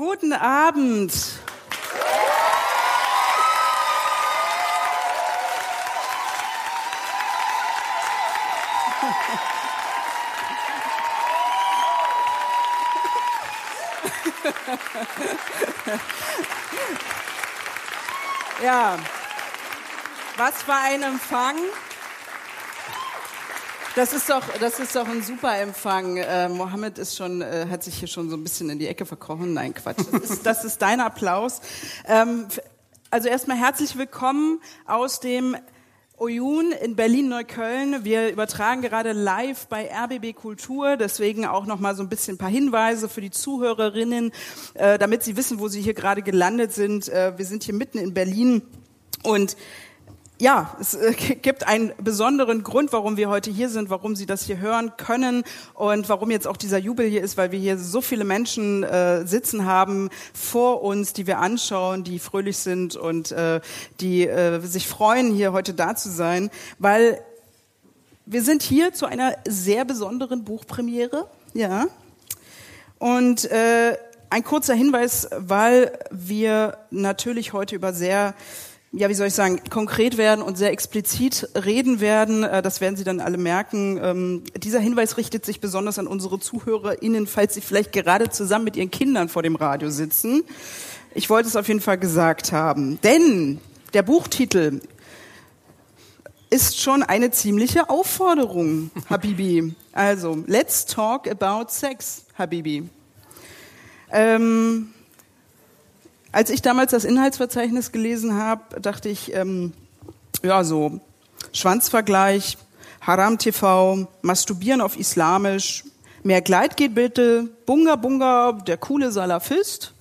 Guten Abend. ja, was für ein Empfang. Das ist doch, das ist doch ein super Empfang. Äh, Mohammed ist schon, äh, hat sich hier schon so ein bisschen in die Ecke verkrochen. Nein, Quatsch. Das ist, das ist dein Applaus. Ähm, also erstmal herzlich willkommen aus dem Oyun in Berlin-Neukölln. Wir übertragen gerade live bei RBB Kultur, deswegen auch noch mal so ein bisschen ein paar Hinweise für die Zuhörerinnen, äh, damit sie wissen, wo sie hier gerade gelandet sind. Äh, wir sind hier mitten in Berlin und ja, es äh, gibt einen besonderen Grund, warum wir heute hier sind, warum Sie das hier hören können und warum jetzt auch dieser Jubel hier ist, weil wir hier so viele Menschen äh, sitzen haben vor uns, die wir anschauen, die fröhlich sind und äh, die äh, sich freuen, hier heute da zu sein, weil wir sind hier zu einer sehr besonderen Buchpremiere, ja. Und äh, ein kurzer Hinweis, weil wir natürlich heute über sehr ja, wie soll ich sagen, konkret werden und sehr explizit reden werden. Äh, das werden Sie dann alle merken. Ähm, dieser Hinweis richtet sich besonders an unsere ZuhörerInnen, falls Sie vielleicht gerade zusammen mit Ihren Kindern vor dem Radio sitzen. Ich wollte es auf jeden Fall gesagt haben. Denn der Buchtitel ist schon eine ziemliche Aufforderung, Habibi. Also, let's talk about sex, Habibi. Ähm, als ich damals das Inhaltsverzeichnis gelesen habe, dachte ich, ähm, ja, so Schwanzvergleich, Haram TV, Masturbieren auf Islamisch, mehr Kleid geht bitte, Bunga Bunga, der coole Salafist.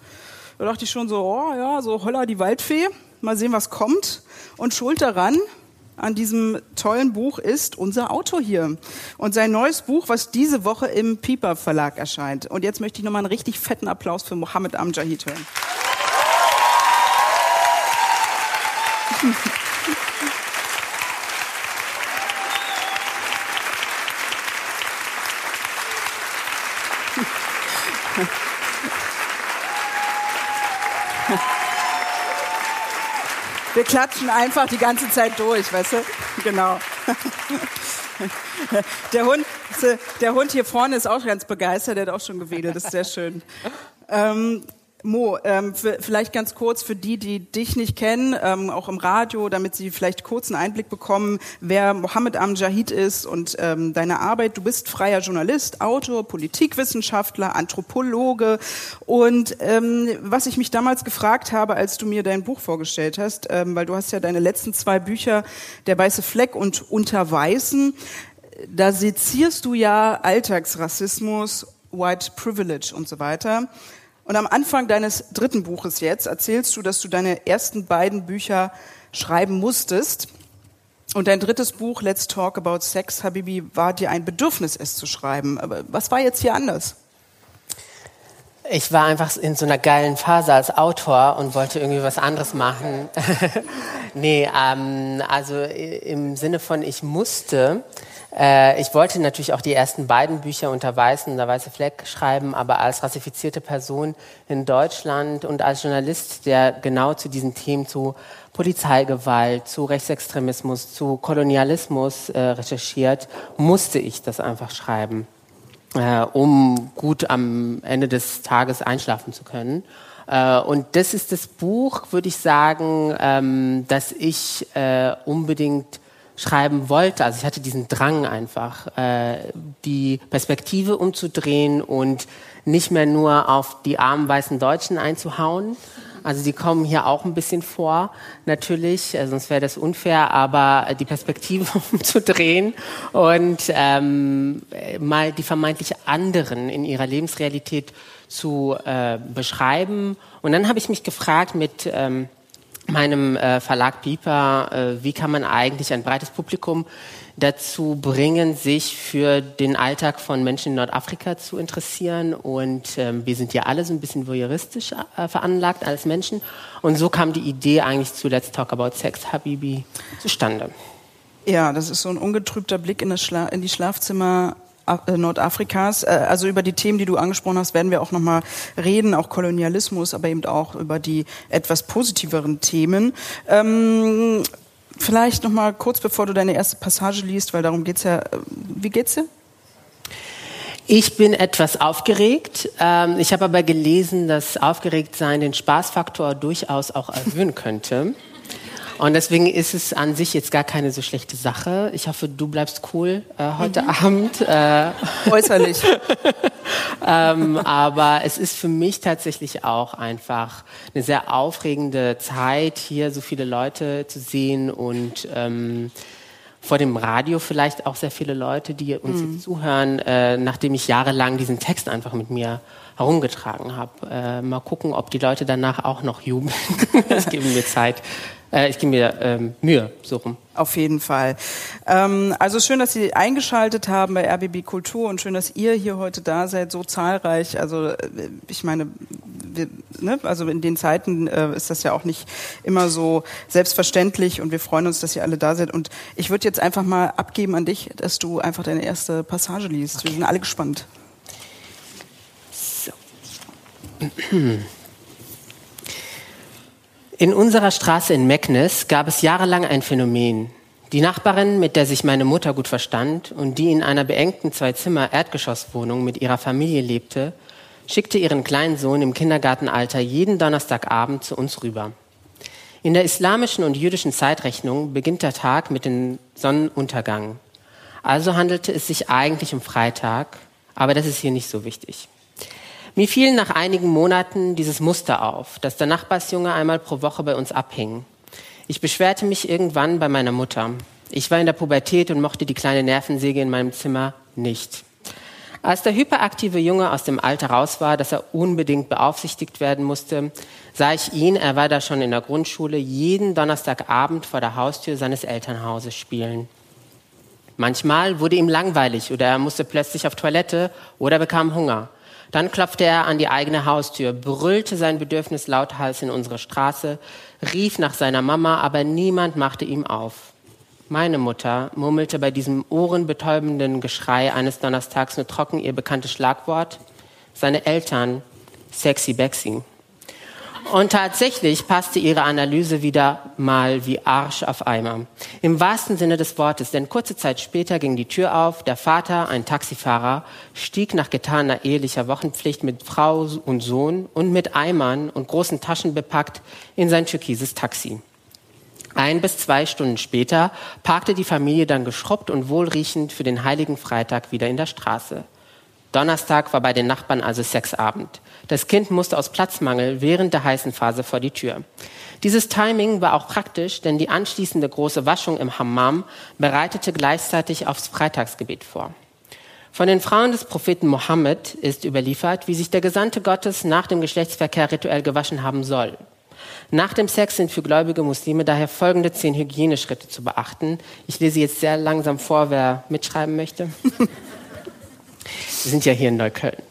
Da dachte ich schon so, oh ja, so Holla die Waldfee, mal sehen, was kommt. Und schuld daran, an diesem tollen Buch ist unser Autor hier. Und sein neues Buch, was diese Woche im Piper Verlag erscheint. Und jetzt möchte ich nochmal einen richtig fetten Applaus für Mohammed Amjahid hören. Wir klatschen einfach die ganze Zeit durch, weißt du? Genau. Der Hund, der Hund hier vorne ist auch ganz begeistert, der hat auch schon gewedelt, das ist sehr schön. Ähm, Mo, ähm, vielleicht ganz kurz für die, die dich nicht kennen, ähm, auch im Radio, damit sie vielleicht kurz einen Einblick bekommen, wer Mohammed Amjahid ist und ähm, deine Arbeit. Du bist freier Journalist, Autor, Politikwissenschaftler, Anthropologe. Und ähm, was ich mich damals gefragt habe, als du mir dein Buch vorgestellt hast, ähm, weil du hast ja deine letzten zwei Bücher, Der weiße Fleck und Unter Weißen, da sezierst du ja Alltagsrassismus, White Privilege und so weiter. Und am Anfang deines dritten Buches jetzt erzählst du, dass du deine ersten beiden Bücher schreiben musstest. Und dein drittes Buch, Let's Talk About Sex, Habibi, war dir ein Bedürfnis, es zu schreiben. Aber was war jetzt hier anders? Ich war einfach in so einer geilen Phase als Autor und wollte irgendwie was anderes machen. nee, ähm, also im Sinne von ich musste, äh, ich wollte natürlich auch die ersten beiden Bücher unter Weißen, der Weiße Fleck schreiben, aber als rassifizierte Person in Deutschland und als Journalist, der genau zu diesen Themen, zu Polizeigewalt, zu Rechtsextremismus, zu Kolonialismus äh, recherchiert, musste ich das einfach schreiben, äh, um gut am Ende des Tages einschlafen zu können. Äh, und das ist das Buch, würde ich sagen, ähm, dass ich äh, unbedingt schreiben wollte. Also ich hatte diesen Drang einfach, äh, die Perspektive umzudrehen und nicht mehr nur auf die armen weißen Deutschen einzuhauen. Also die kommen hier auch ein bisschen vor, natürlich, äh, sonst wäre das unfair, aber die Perspektive umzudrehen und ähm, mal die vermeintlich anderen in ihrer Lebensrealität zu äh, beschreiben. Und dann habe ich mich gefragt mit ähm, meinem äh, Verlag Piper, äh, wie kann man eigentlich ein breites Publikum dazu bringen, sich für den Alltag von Menschen in Nordafrika zu interessieren. Und ähm, wir sind ja alle so ein bisschen voyeuristisch äh, veranlagt als Menschen. Und so kam die Idee eigentlich zu Let's Talk About Sex, Habibi, zustande. Ja, das ist so ein ungetrübter Blick in, in die Schlafzimmer Nordafrikas. Äh, also über die Themen, die du angesprochen hast, werden wir auch nochmal reden, auch Kolonialismus, aber eben auch über die etwas positiveren Themen. Ähm, vielleicht nochmal kurz, bevor du deine erste Passage liest, weil darum geht's ja. Äh, wie geht's dir? Ich bin etwas aufgeregt. Ähm, ich habe aber gelesen, dass Aufgeregtsein den Spaßfaktor durchaus auch erhöhen könnte. Und deswegen ist es an sich jetzt gar keine so schlechte Sache. Ich hoffe, du bleibst cool äh, heute mhm. Abend. Äh, Äußerlich. ähm, aber es ist für mich tatsächlich auch einfach eine sehr aufregende Zeit, hier so viele Leute zu sehen und ähm, vor dem Radio vielleicht auch sehr viele Leute, die uns mhm. jetzt zuhören, äh, nachdem ich jahrelang diesen Text einfach mit mir herumgetragen habe. Äh, mal gucken, ob die Leute danach auch noch jubeln. das geben mir Zeit. Äh, ich gebe mir ähm, Mühe, so rum. Auf jeden Fall. Ähm, also schön, dass Sie eingeschaltet haben bei RBB Kultur und schön, dass ihr hier heute da seid, so zahlreich. Also äh, ich meine, wir, ne, also in den Zeiten äh, ist das ja auch nicht immer so selbstverständlich und wir freuen uns, dass ihr alle da seid. Und ich würde jetzt einfach mal abgeben an dich, dass du einfach deine erste Passage liest. Okay. Wir sind alle gespannt. So. In unserer Straße in Meknes gab es jahrelang ein Phänomen. Die Nachbarin, mit der sich meine Mutter gut verstand und die in einer beengten Zwei-Zimmer-Erdgeschosswohnung mit ihrer Familie lebte, schickte ihren kleinen Sohn im Kindergartenalter jeden Donnerstagabend zu uns rüber. In der islamischen und jüdischen Zeitrechnung beginnt der Tag mit dem Sonnenuntergang. Also handelte es sich eigentlich um Freitag, aber das ist hier nicht so wichtig. Mir fiel nach einigen Monaten dieses Muster auf, dass der Nachbarsjunge einmal pro Woche bei uns abhing. Ich beschwerte mich irgendwann bei meiner Mutter. Ich war in der Pubertät und mochte die kleine Nervensäge in meinem Zimmer nicht. Als der hyperaktive Junge aus dem Alter raus war, dass er unbedingt beaufsichtigt werden musste, sah ich ihn, er war da schon in der Grundschule, jeden Donnerstagabend vor der Haustür seines Elternhauses spielen. Manchmal wurde ihm langweilig oder er musste plötzlich auf Toilette oder bekam Hunger. Dann klopfte er an die eigene Haustür, brüllte sein Bedürfnis lauthals in unsere Straße, rief nach seiner Mama, aber niemand machte ihm auf. Meine Mutter murmelte bei diesem ohrenbetäubenden Geschrei eines Donnerstags nur trocken ihr bekanntes Schlagwort. Seine Eltern, sexy Bexy. Und tatsächlich passte ihre Analyse wieder mal wie Arsch auf Eimer. Im wahrsten Sinne des Wortes, denn kurze Zeit später ging die Tür auf, der Vater, ein Taxifahrer, stieg nach getaner ehelicher Wochenpflicht mit Frau und Sohn und mit Eimern und großen Taschen bepackt in sein türkises Taxi. Ein bis zwei Stunden später parkte die Familie dann geschrubbt und wohlriechend für den heiligen Freitag wieder in der Straße. Donnerstag war bei den Nachbarn also Sexabend. Das Kind musste aus Platzmangel während der heißen Phase vor die Tür. Dieses Timing war auch praktisch, denn die anschließende große Waschung im Hammam bereitete gleichzeitig aufs Freitagsgebet vor. Von den Frauen des Propheten Mohammed ist überliefert, wie sich der Gesandte Gottes nach dem Geschlechtsverkehr rituell gewaschen haben soll. Nach dem Sex sind für gläubige Muslime daher folgende zehn Hygieneschritte zu beachten. Ich lese jetzt sehr langsam vor, wer mitschreiben möchte. Wir sind ja hier in Neukölln.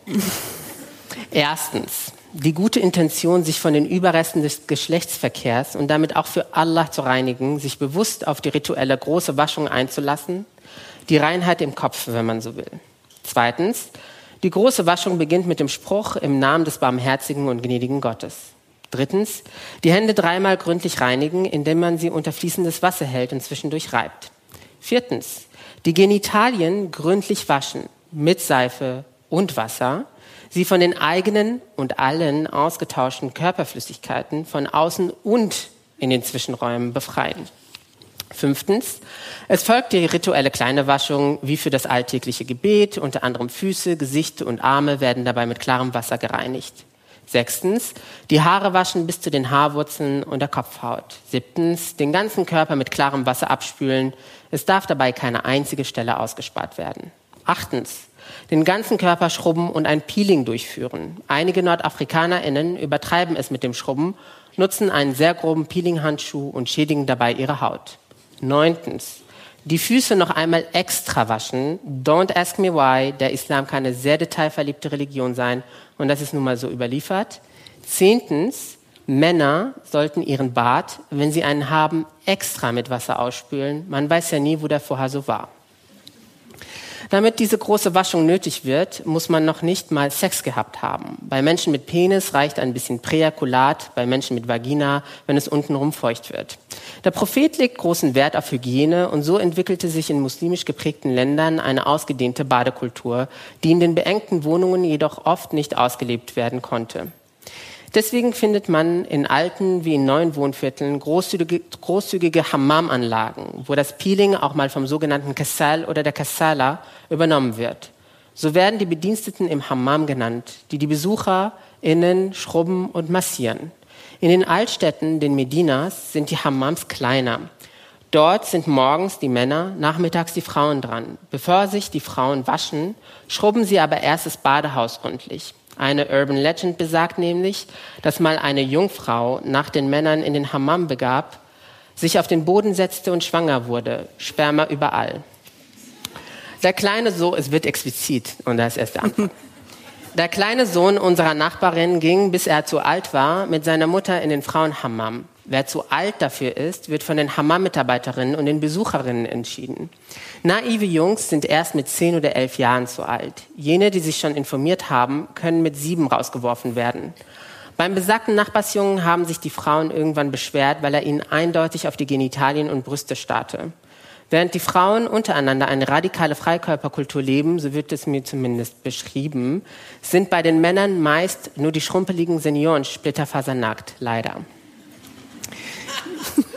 Erstens, die gute Intention, sich von den Überresten des Geschlechtsverkehrs und damit auch für Allah zu reinigen, sich bewusst auf die rituelle große Waschung einzulassen, die Reinheit im Kopf, wenn man so will. Zweitens, die große Waschung beginnt mit dem Spruch im Namen des barmherzigen und gnädigen Gottes. Drittens, die Hände dreimal gründlich reinigen, indem man sie unter fließendes Wasser hält und zwischendurch reibt. Viertens, die Genitalien gründlich waschen mit Seife und Wasser sie von den eigenen und allen ausgetauschten Körperflüssigkeiten von außen und in den Zwischenräumen befreien. Fünftens, es folgt die rituelle kleine Waschung wie für das alltägliche Gebet. Unter anderem Füße, Gesicht und Arme werden dabei mit klarem Wasser gereinigt. Sechstens, die Haare waschen bis zu den Haarwurzeln und der Kopfhaut. Siebtens, den ganzen Körper mit klarem Wasser abspülen. Es darf dabei keine einzige Stelle ausgespart werden. Achtens, den ganzen Körper schrubben und ein Peeling durchführen. Einige NordafrikanerInnen übertreiben es mit dem Schrubben, nutzen einen sehr groben Peelinghandschuh und schädigen dabei ihre Haut. Neuntens, die Füße noch einmal extra waschen. Don't ask me why. Der Islam kann eine sehr detailverliebte Religion sein und das ist nun mal so überliefert. Zehntens, Männer sollten ihren Bart, wenn sie einen haben, extra mit Wasser ausspülen. Man weiß ja nie, wo der vorher so war. Damit diese große Waschung nötig wird, muss man noch nicht mal Sex gehabt haben. Bei Menschen mit Penis reicht ein bisschen Präakulat, bei Menschen mit Vagina, wenn es untenrum feucht wird. Der Prophet legt großen Wert auf Hygiene und so entwickelte sich in muslimisch geprägten Ländern eine ausgedehnte Badekultur, die in den beengten Wohnungen jedoch oft nicht ausgelebt werden konnte. Deswegen findet man in alten wie in neuen Wohnvierteln großzügige, großzügige Hammam-Anlagen, wo das Peeling auch mal vom sogenannten Kassal oder der Kassala übernommen wird. So werden die Bediensteten im Hammam genannt, die die BesucherInnen schrubben und massieren. In den Altstädten, den Medinas, sind die Hammams kleiner. Dort sind morgens die Männer, nachmittags die Frauen dran. Bevor sich die Frauen waschen, schrubben sie aber erst das Badehaus rundlich. Eine Urban Legend besagt nämlich, dass mal eine Jungfrau nach den Männern in den Hammam begab, sich auf den Boden setzte und schwanger wurde. Sperma überall. Der kleine Sohn, es wird explizit und da ist erst der Anfang. Der kleine Sohn unserer Nachbarin ging, bis er zu alt war, mit seiner Mutter in den Frauenhammam. Wer zu alt dafür ist, wird von den Hammam-Mitarbeiterinnen und den Besucherinnen entschieden. Naive Jungs sind erst mit zehn oder elf Jahren zu alt. Jene, die sich schon informiert haben, können mit sieben rausgeworfen werden. Beim besagten Nachbarsjungen haben sich die Frauen irgendwann beschwert, weil er ihnen eindeutig auf die Genitalien und Brüste starrte. Während die Frauen untereinander eine radikale Freikörperkultur leben, so wird es mir zumindest beschrieben, sind bei den Männern meist nur die schrumpeligen Senioren splitterfasernackt, leider.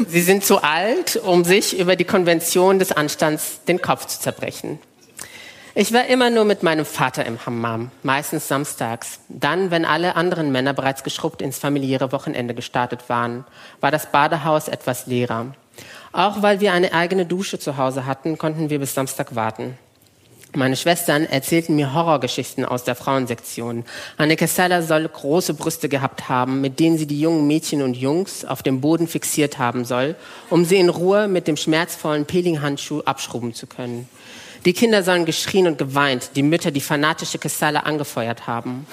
Sie sind zu alt, um sich über die Konvention des Anstands den Kopf zu zerbrechen. Ich war immer nur mit meinem Vater im Hammam, meistens samstags. Dann, wenn alle anderen Männer bereits geschrubbt ins familiäre Wochenende gestartet waren, war das Badehaus etwas leerer. Auch weil wir eine eigene Dusche zu Hause hatten, konnten wir bis Samstag warten. Meine Schwestern erzählten mir Horrorgeschichten aus der Frauensektion. Anneke Seller soll große Brüste gehabt haben, mit denen sie die jungen Mädchen und Jungs auf dem Boden fixiert haben soll, um sie in Ruhe mit dem schmerzvollen Peelinghandschuh abschrubben zu können. Die Kinder sollen geschrien und geweint, die Mütter die fanatische Kessale angefeuert haben.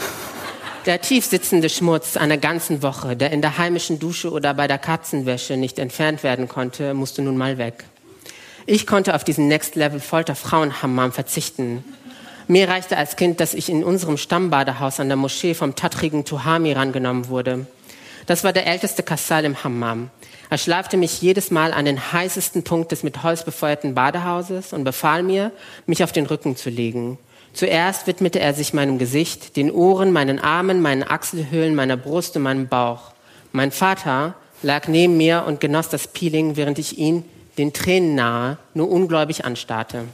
Der tief sitzende Schmutz einer ganzen Woche, der in der heimischen Dusche oder bei der Katzenwäsche nicht entfernt werden konnte, musste nun mal weg. Ich konnte auf diesen Next Level Folter Frauenhammam verzichten. Mir reichte als Kind, dass ich in unserem Stammbadehaus an der Moschee vom tatrigen Tuhami rangenommen wurde. Das war der älteste Kassal im Hammam. Er schlafte mich jedes Mal an den heißesten Punkt des mit Holz befeuerten Badehauses und befahl mir, mich auf den Rücken zu legen. Zuerst widmete er sich meinem Gesicht, den Ohren, meinen Armen, meinen Achselhöhlen, meiner Brust und meinem Bauch. Mein Vater lag neben mir und genoss das Peeling, während ich ihn den Tränen nahe, nur ungläubig anstarrte.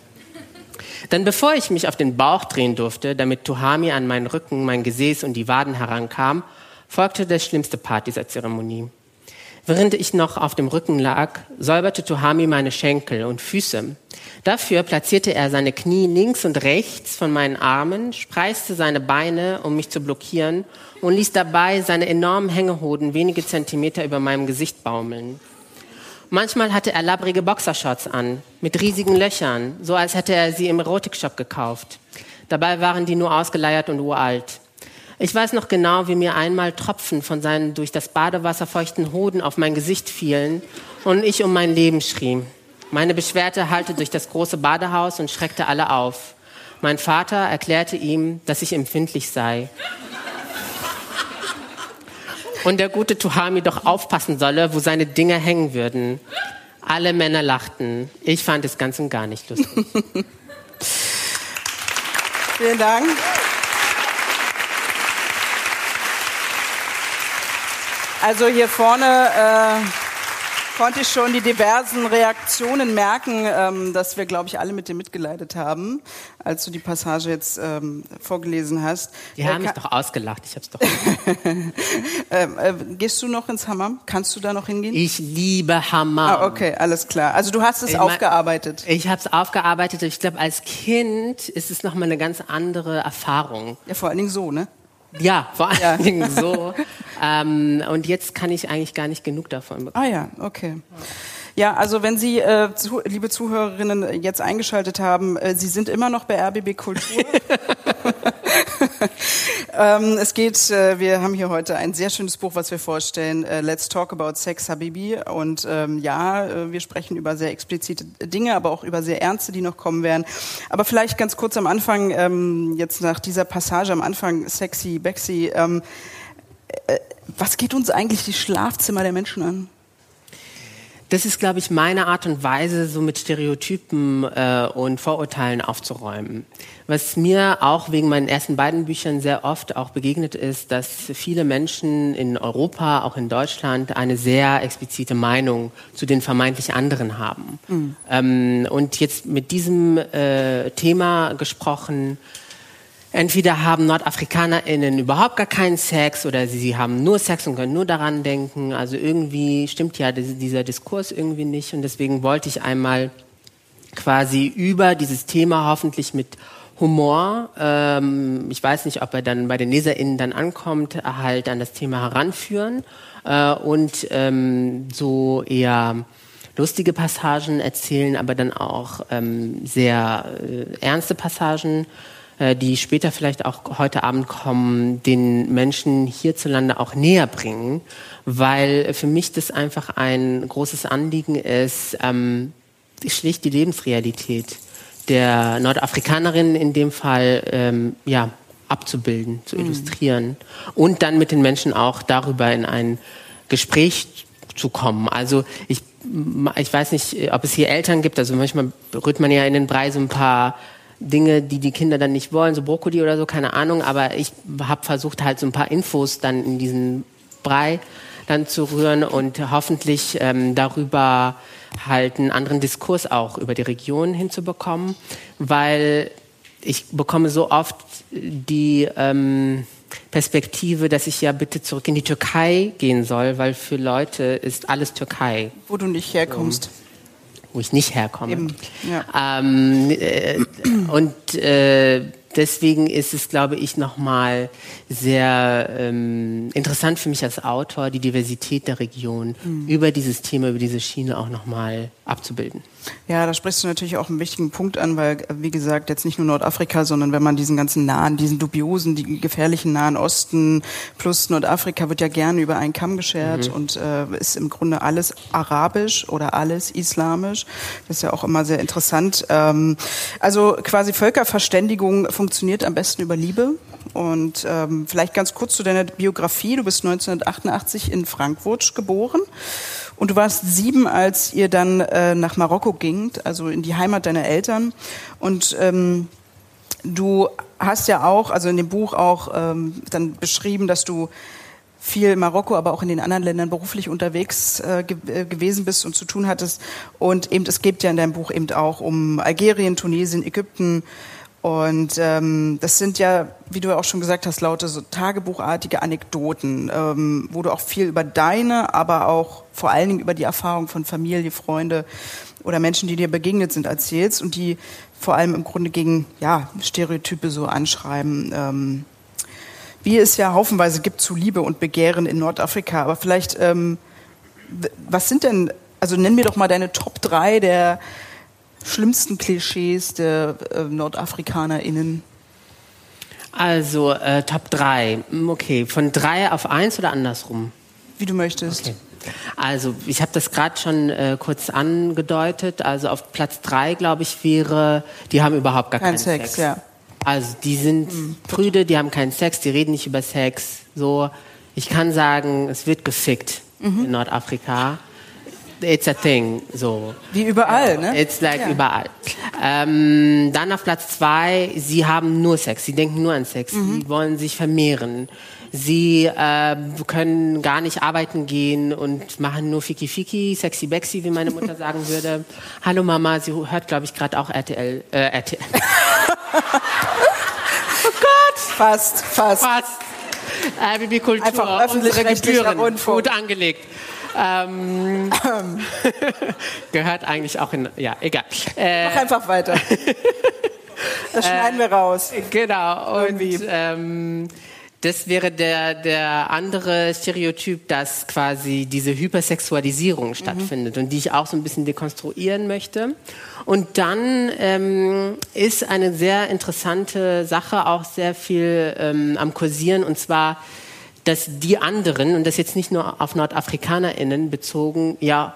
Dann bevor ich mich auf den Bauch drehen durfte, damit Tuhami an meinen Rücken, mein Gesäß und die Waden herankam, folgte der schlimmste Part dieser Zeremonie. Während ich noch auf dem Rücken lag, säuberte Tuhami meine Schenkel und Füße. Dafür platzierte er seine Knie links und rechts von meinen Armen, spreizte seine Beine, um mich zu blockieren, und ließ dabei seine enormen Hängehoden wenige Zentimeter über meinem Gesicht baumeln. Manchmal hatte er labbrige Boxershorts an, mit riesigen Löchern, so als hätte er sie im Erotikshop gekauft. Dabei waren die nur ausgeleiert und uralt. Ich weiß noch genau, wie mir einmal Tropfen von seinen durch das Badewasser feuchten Hoden auf mein Gesicht fielen und ich um mein Leben schrie. Meine Beschwerte hallte durch das große Badehaus und schreckte alle auf. Mein Vater erklärte ihm, dass ich empfindlich sei und der gute Tuhami doch aufpassen solle, wo seine Dinger hängen würden. Alle Männer lachten. Ich fand es ganz und gar nicht lustig. Vielen Dank. Also hier vorne äh konnte ich schon die diversen Reaktionen merken, ähm, dass wir, glaube ich, alle mit dir mitgeleitet haben, als du die Passage jetzt ähm, vorgelesen hast. Die äh, haben mich doch ausgelacht, ich habe es doch. ähm, äh, gehst du noch ins Hammam? Kannst du da noch hingehen? Ich liebe Hammam. Ah, okay, alles klar. Also du hast es ich aufgearbeitet. Ich habe es aufgearbeitet. Ich glaube, als Kind ist es nochmal eine ganz andere Erfahrung. Ja, vor allen Dingen so, ne? Ja, vor allen. Dingen so. ähm, und jetzt kann ich eigentlich gar nicht genug davon bekommen. Ah ja, okay. Ja, also wenn Sie, äh, zu, liebe Zuhörerinnen, jetzt eingeschaltet haben, äh, Sie sind immer noch bei RBB Kultur. Ähm, es geht, äh, wir haben hier heute ein sehr schönes Buch, was wir vorstellen. Äh, Let's Talk About Sex, Habibi. Und ähm, ja, äh, wir sprechen über sehr explizite Dinge, aber auch über sehr ernste, die noch kommen werden. Aber vielleicht ganz kurz am Anfang, ähm, jetzt nach dieser Passage am Anfang, sexy, Bexy. Ähm, äh, was geht uns eigentlich die Schlafzimmer der Menschen an? Das ist, glaube ich, meine Art und Weise, so mit Stereotypen äh, und Vorurteilen aufzuräumen. Was mir auch wegen meinen ersten beiden Büchern sehr oft auch begegnet ist, dass viele Menschen in Europa, auch in Deutschland, eine sehr explizite Meinung zu den vermeintlich anderen haben. Mhm. Ähm, und jetzt mit diesem äh, Thema gesprochen, Entweder haben NordafrikanerInnen überhaupt gar keinen Sex oder sie haben nur Sex und können nur daran denken. Also irgendwie stimmt ja dieser Diskurs irgendwie nicht. Und deswegen wollte ich einmal quasi über dieses Thema hoffentlich mit Humor, ähm, ich weiß nicht, ob er dann bei den LeserInnen dann ankommt, halt an das Thema heranführen äh, und ähm, so eher lustige Passagen erzählen, aber dann auch ähm, sehr äh, ernste Passagen die später vielleicht auch heute Abend kommen, den Menschen hierzulande auch näher bringen, weil für mich das einfach ein großes Anliegen ist, ähm, schlicht die Lebensrealität der Nordafrikanerin in dem Fall ähm, ja, abzubilden, zu mhm. illustrieren und dann mit den Menschen auch darüber in ein Gespräch zu kommen. Also ich, ich weiß nicht, ob es hier Eltern gibt, also manchmal rührt man ja in den Brei so ein paar Dinge, die die Kinder dann nicht wollen, so Brokkoli oder so, keine Ahnung. Aber ich habe versucht halt so ein paar Infos dann in diesen Brei dann zu rühren und hoffentlich ähm, darüber halt einen anderen Diskurs auch über die Region hinzubekommen, weil ich bekomme so oft die ähm, Perspektive, dass ich ja bitte zurück in die Türkei gehen soll, weil für Leute ist alles Türkei. Wo du nicht herkommst. So wo ich nicht herkomme. Ja. ähm, äh, und äh, deswegen ist es, glaube ich, nochmal sehr ähm, interessant für mich als Autor, die Diversität der Region mhm. über dieses Thema, über diese Schiene auch nochmal abzubilden. Ja, da sprichst du natürlich auch einen wichtigen Punkt an, weil, wie gesagt, jetzt nicht nur Nordafrika, sondern wenn man diesen ganzen nahen, diesen dubiosen, die gefährlichen Nahen Osten plus Nordafrika wird ja gerne über einen Kamm geschert mhm. und äh, ist im Grunde alles arabisch oder alles islamisch. Das ist ja auch immer sehr interessant. Ähm, also quasi Völkerverständigung funktioniert am besten über Liebe. Und ähm, vielleicht ganz kurz zu deiner Biografie. Du bist 1988 in Frankfurt geboren. Und du warst sieben, als ihr dann äh, nach Marokko gingt, also in die Heimat deiner Eltern. Und ähm, du hast ja auch, also in dem Buch auch ähm, dann beschrieben, dass du viel in Marokko, aber auch in den anderen Ländern beruflich unterwegs äh, ge äh, gewesen bist und zu tun hattest. Und eben, es geht ja in deinem Buch eben auch um Algerien, Tunesien, Ägypten, und ähm, das sind ja, wie du auch schon gesagt hast, lauter so tagebuchartige Anekdoten, ähm, wo du auch viel über deine, aber auch vor allen Dingen über die Erfahrung von Familie, Freunde oder Menschen, die dir begegnet sind, erzählst und die vor allem im Grunde gegen ja, Stereotype so anschreiben. Ähm, wie es ja haufenweise gibt zu Liebe und Begehren in Nordafrika. Aber vielleicht, ähm, was sind denn, also nenn mir doch mal deine Top 3 der schlimmsten Klischees der äh, NordafrikanerInnen? Also äh, Top 3. Hm, okay, von 3 auf 1 oder andersrum? Wie du möchtest. Okay. Also ich habe das gerade schon äh, kurz angedeutet. Also auf Platz 3, glaube ich, wäre, die haben überhaupt gar Kein keinen Sex. Sex. Ja. Also die sind mhm. prüde, die haben keinen Sex, die reden nicht über Sex. So, ich kann sagen, es wird gefickt mhm. in Nordafrika it's a thing, so. Wie überall, ne? It's like ja. überall. Ähm, dann auf Platz zwei, sie haben nur Sex, sie denken nur an Sex, mhm. sie wollen sich vermehren. Sie äh, können gar nicht arbeiten gehen und machen nur Fiki Fiki, Sexy Bexy, wie meine Mutter sagen würde. Hallo Mama, sie hört, glaube ich, gerade auch RTL. Äh, RTL. oh Gott! Fast, fast. Fast. Äh, Bibi Kultur, Einfach unsere Gebühren, gut angelegt. Ähm, gehört eigentlich auch in. Ja, egal. Äh, Mach einfach weiter. Das schneiden wir raus. Genau. Und ähm, Das wäre der, der andere Stereotyp, dass quasi diese Hypersexualisierung mhm. stattfindet und die ich auch so ein bisschen dekonstruieren möchte. Und dann ähm, ist eine sehr interessante Sache auch sehr viel ähm, am Kursieren und zwar, dass die anderen, und das jetzt nicht nur auf NordafrikanerInnen bezogen, ja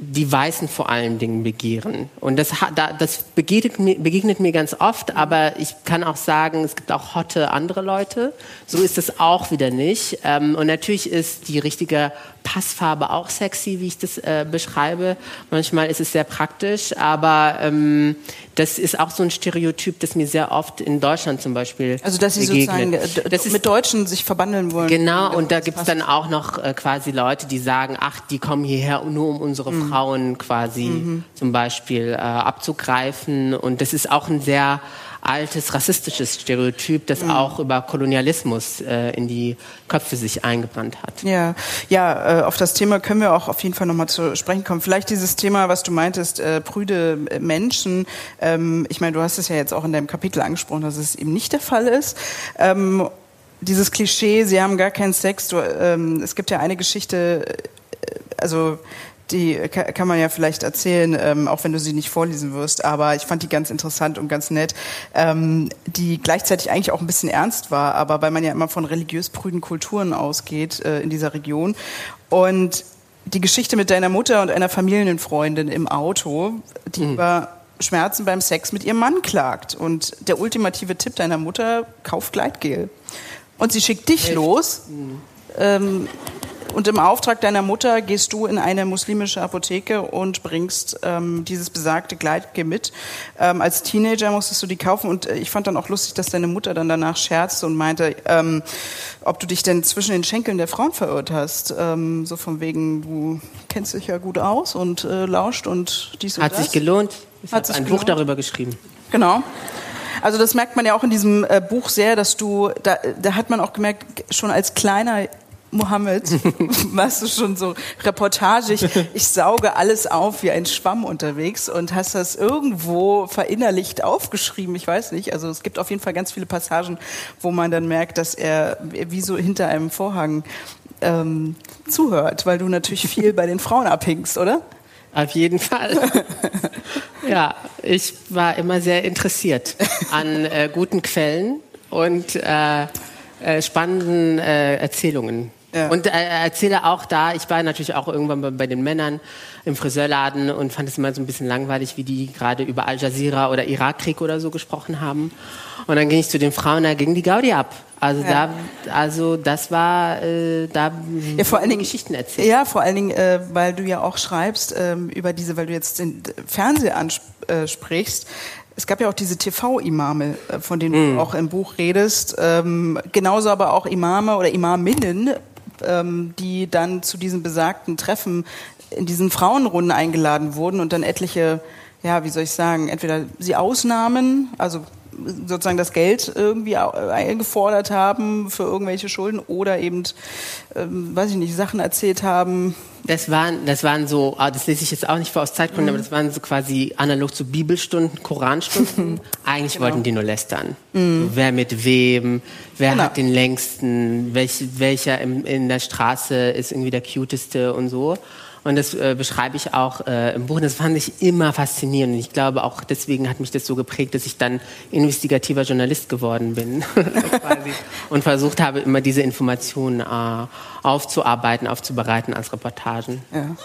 die Weißen vor allen Dingen begehren. Und das, das begegnet, mir, begegnet mir ganz oft, aber ich kann auch sagen, es gibt auch hotte andere Leute. So ist es auch wieder nicht. Ähm, und natürlich ist die richtige Passfarbe auch sexy, wie ich das äh, beschreibe. Manchmal ist es sehr praktisch, aber ähm, das ist auch so ein Stereotyp, das mir sehr oft in Deutschland zum Beispiel Also dass sie begegnet. sozusagen das mit Deutschen sich verbandeln wollen. Genau, und da gibt es dann auch noch äh, quasi Leute, die sagen, ach, die kommen hierher nur um unsere mhm. Frauen quasi mhm. zum Beispiel äh, abzugreifen. Und das ist auch ein sehr altes rassistisches Stereotyp, das mhm. auch über Kolonialismus äh, in die Köpfe sich eingebrannt hat. Ja, ja, äh, auf das Thema können wir auch auf jeden Fall nochmal zu sprechen kommen. Vielleicht dieses Thema, was du meintest, äh, prüde Menschen. Ähm, ich meine, du hast es ja jetzt auch in deinem Kapitel angesprochen, dass es eben nicht der Fall ist. Ähm, dieses Klischee, sie haben gar keinen Sex. Du, ähm, es gibt ja eine Geschichte, äh, also die kann man ja vielleicht erzählen, ähm, auch wenn du sie nicht vorlesen wirst, aber ich fand die ganz interessant und ganz nett, ähm, die gleichzeitig eigentlich auch ein bisschen ernst war, aber weil man ja immer von religiös prüden Kulturen ausgeht äh, in dieser Region. Und die Geschichte mit deiner Mutter und einer Familienfreundin im Auto, die mhm. über Schmerzen beim Sex mit ihrem Mann klagt. Und der ultimative Tipp deiner Mutter, kauf Gleitgel. Und sie schickt dich Echt? los. Mhm. Ähm, und im Auftrag deiner Mutter gehst du in eine muslimische Apotheke und bringst ähm, dieses besagte Gleitgel mit. Ähm, als Teenager musstest du die kaufen und äh, ich fand dann auch lustig, dass deine Mutter dann danach scherzte und meinte, ähm, ob du dich denn zwischen den Schenkeln der Frauen verirrt hast. Ähm, so von wegen, du kennst dich ja gut aus und äh, lauscht und dies und Hat das. sich gelohnt. Ich habe ein gelohnt. Buch darüber geschrieben. Genau. Also das merkt man ja auch in diesem äh, Buch sehr, dass du, da, da hat man auch gemerkt, schon als kleiner Mohammed, machst du schon so Reportage, ich, ich sauge alles auf wie ein Schwamm unterwegs und hast das irgendwo verinnerlicht aufgeschrieben, ich weiß nicht. Also es gibt auf jeden Fall ganz viele Passagen, wo man dann merkt, dass er wie so hinter einem Vorhang ähm, zuhört, weil du natürlich viel bei den Frauen abhängst, oder? Auf jeden Fall. ja, ich war immer sehr interessiert an äh, guten Quellen und äh, äh, spannenden äh, Erzählungen. Ja. Und äh, erzähle auch da, ich war natürlich auch irgendwann bei, bei, den Männern im Friseurladen und fand es immer so ein bisschen langweilig, wie die gerade über Al Jazeera oder Irakkrieg oder so gesprochen haben. Und dann ging ich zu den Frauen, da ging die Gaudi ab. Also ja. da, also das war äh, da ja, vor allen Dingen Geschichten erzählt. Ja, vor allen Dingen, äh, weil du ja auch schreibst ähm, über diese, weil du jetzt den Fernseher ansprichst. Äh, es gab ja auch diese TV-Imame, äh, von denen mm. du mhm. auch im Buch redest. Ähm, genauso aber auch Imame oder Imaminnen, ähm, die dann zu diesen besagten Treffen in diesen Frauenrunden eingeladen wurden und dann etliche, ja, wie soll ich sagen, entweder sie ausnahmen, also sozusagen das Geld irgendwie eingefordert haben für irgendwelche Schulden oder eben, ähm, weiß ich nicht, Sachen erzählt haben. Das waren, das waren so, ah, das lese ich jetzt auch nicht vor aus Zeitgründen, mhm. aber das waren so quasi analog zu Bibelstunden, Koranstunden. Eigentlich genau. wollten die nur lästern. Mhm. Wer mit wem, wer genau. hat den längsten, welch, welcher in, in der Straße ist irgendwie der cuteste und so. Und das äh, beschreibe ich auch äh, im Buch. Das fand ich immer faszinierend. Und ich glaube, auch deswegen hat mich das so geprägt, dass ich dann investigativer Journalist geworden bin und versucht habe, immer diese Informationen äh, aufzuarbeiten, aufzubereiten als Reportagen. Ja.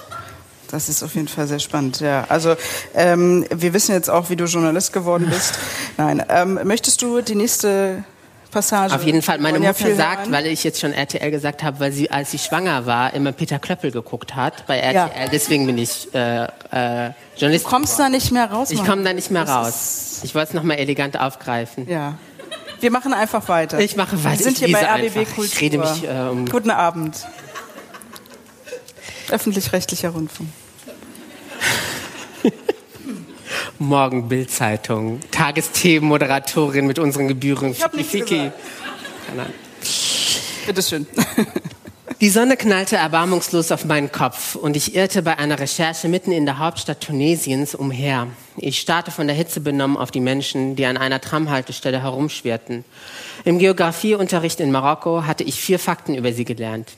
Das ist auf jeden Fall sehr spannend, ja. Also ähm, wir wissen jetzt auch, wie du Journalist geworden bist. Nein, ähm, möchtest du die nächste Passage. Auf jeden Fall. Meine Mutter sagt, weil ich jetzt schon RTL gesagt habe, weil sie, als sie schwanger war, immer Peter Klöppel geguckt hat bei RTL. Ja. Deswegen bin ich äh, äh, Journalist. Du kommst da nicht mehr raus? Ich komme da nicht mehr raus. Ich wollte es nochmal elegant aufgreifen. Ja. Wir machen einfach weiter. Ich mache weiter. Wir sind hier bei RBB. Kultur. Ich rede mich äh, um Guten Abend. Öffentlich-rechtlicher Rundfunk. Morgen Bildzeitung, Tagesthemenmoderatorin mit unseren Gebühren. Ich habe nichts gesagt. Bitteschön. Die Sonne knallte erbarmungslos auf meinen Kopf und ich irrte bei einer Recherche mitten in der Hauptstadt Tunesiens umher. Ich starrte von der Hitze benommen auf die Menschen, die an einer Tramhaltestelle herumschwirrten. Im Geografieunterricht in Marokko hatte ich vier Fakten über sie gelernt.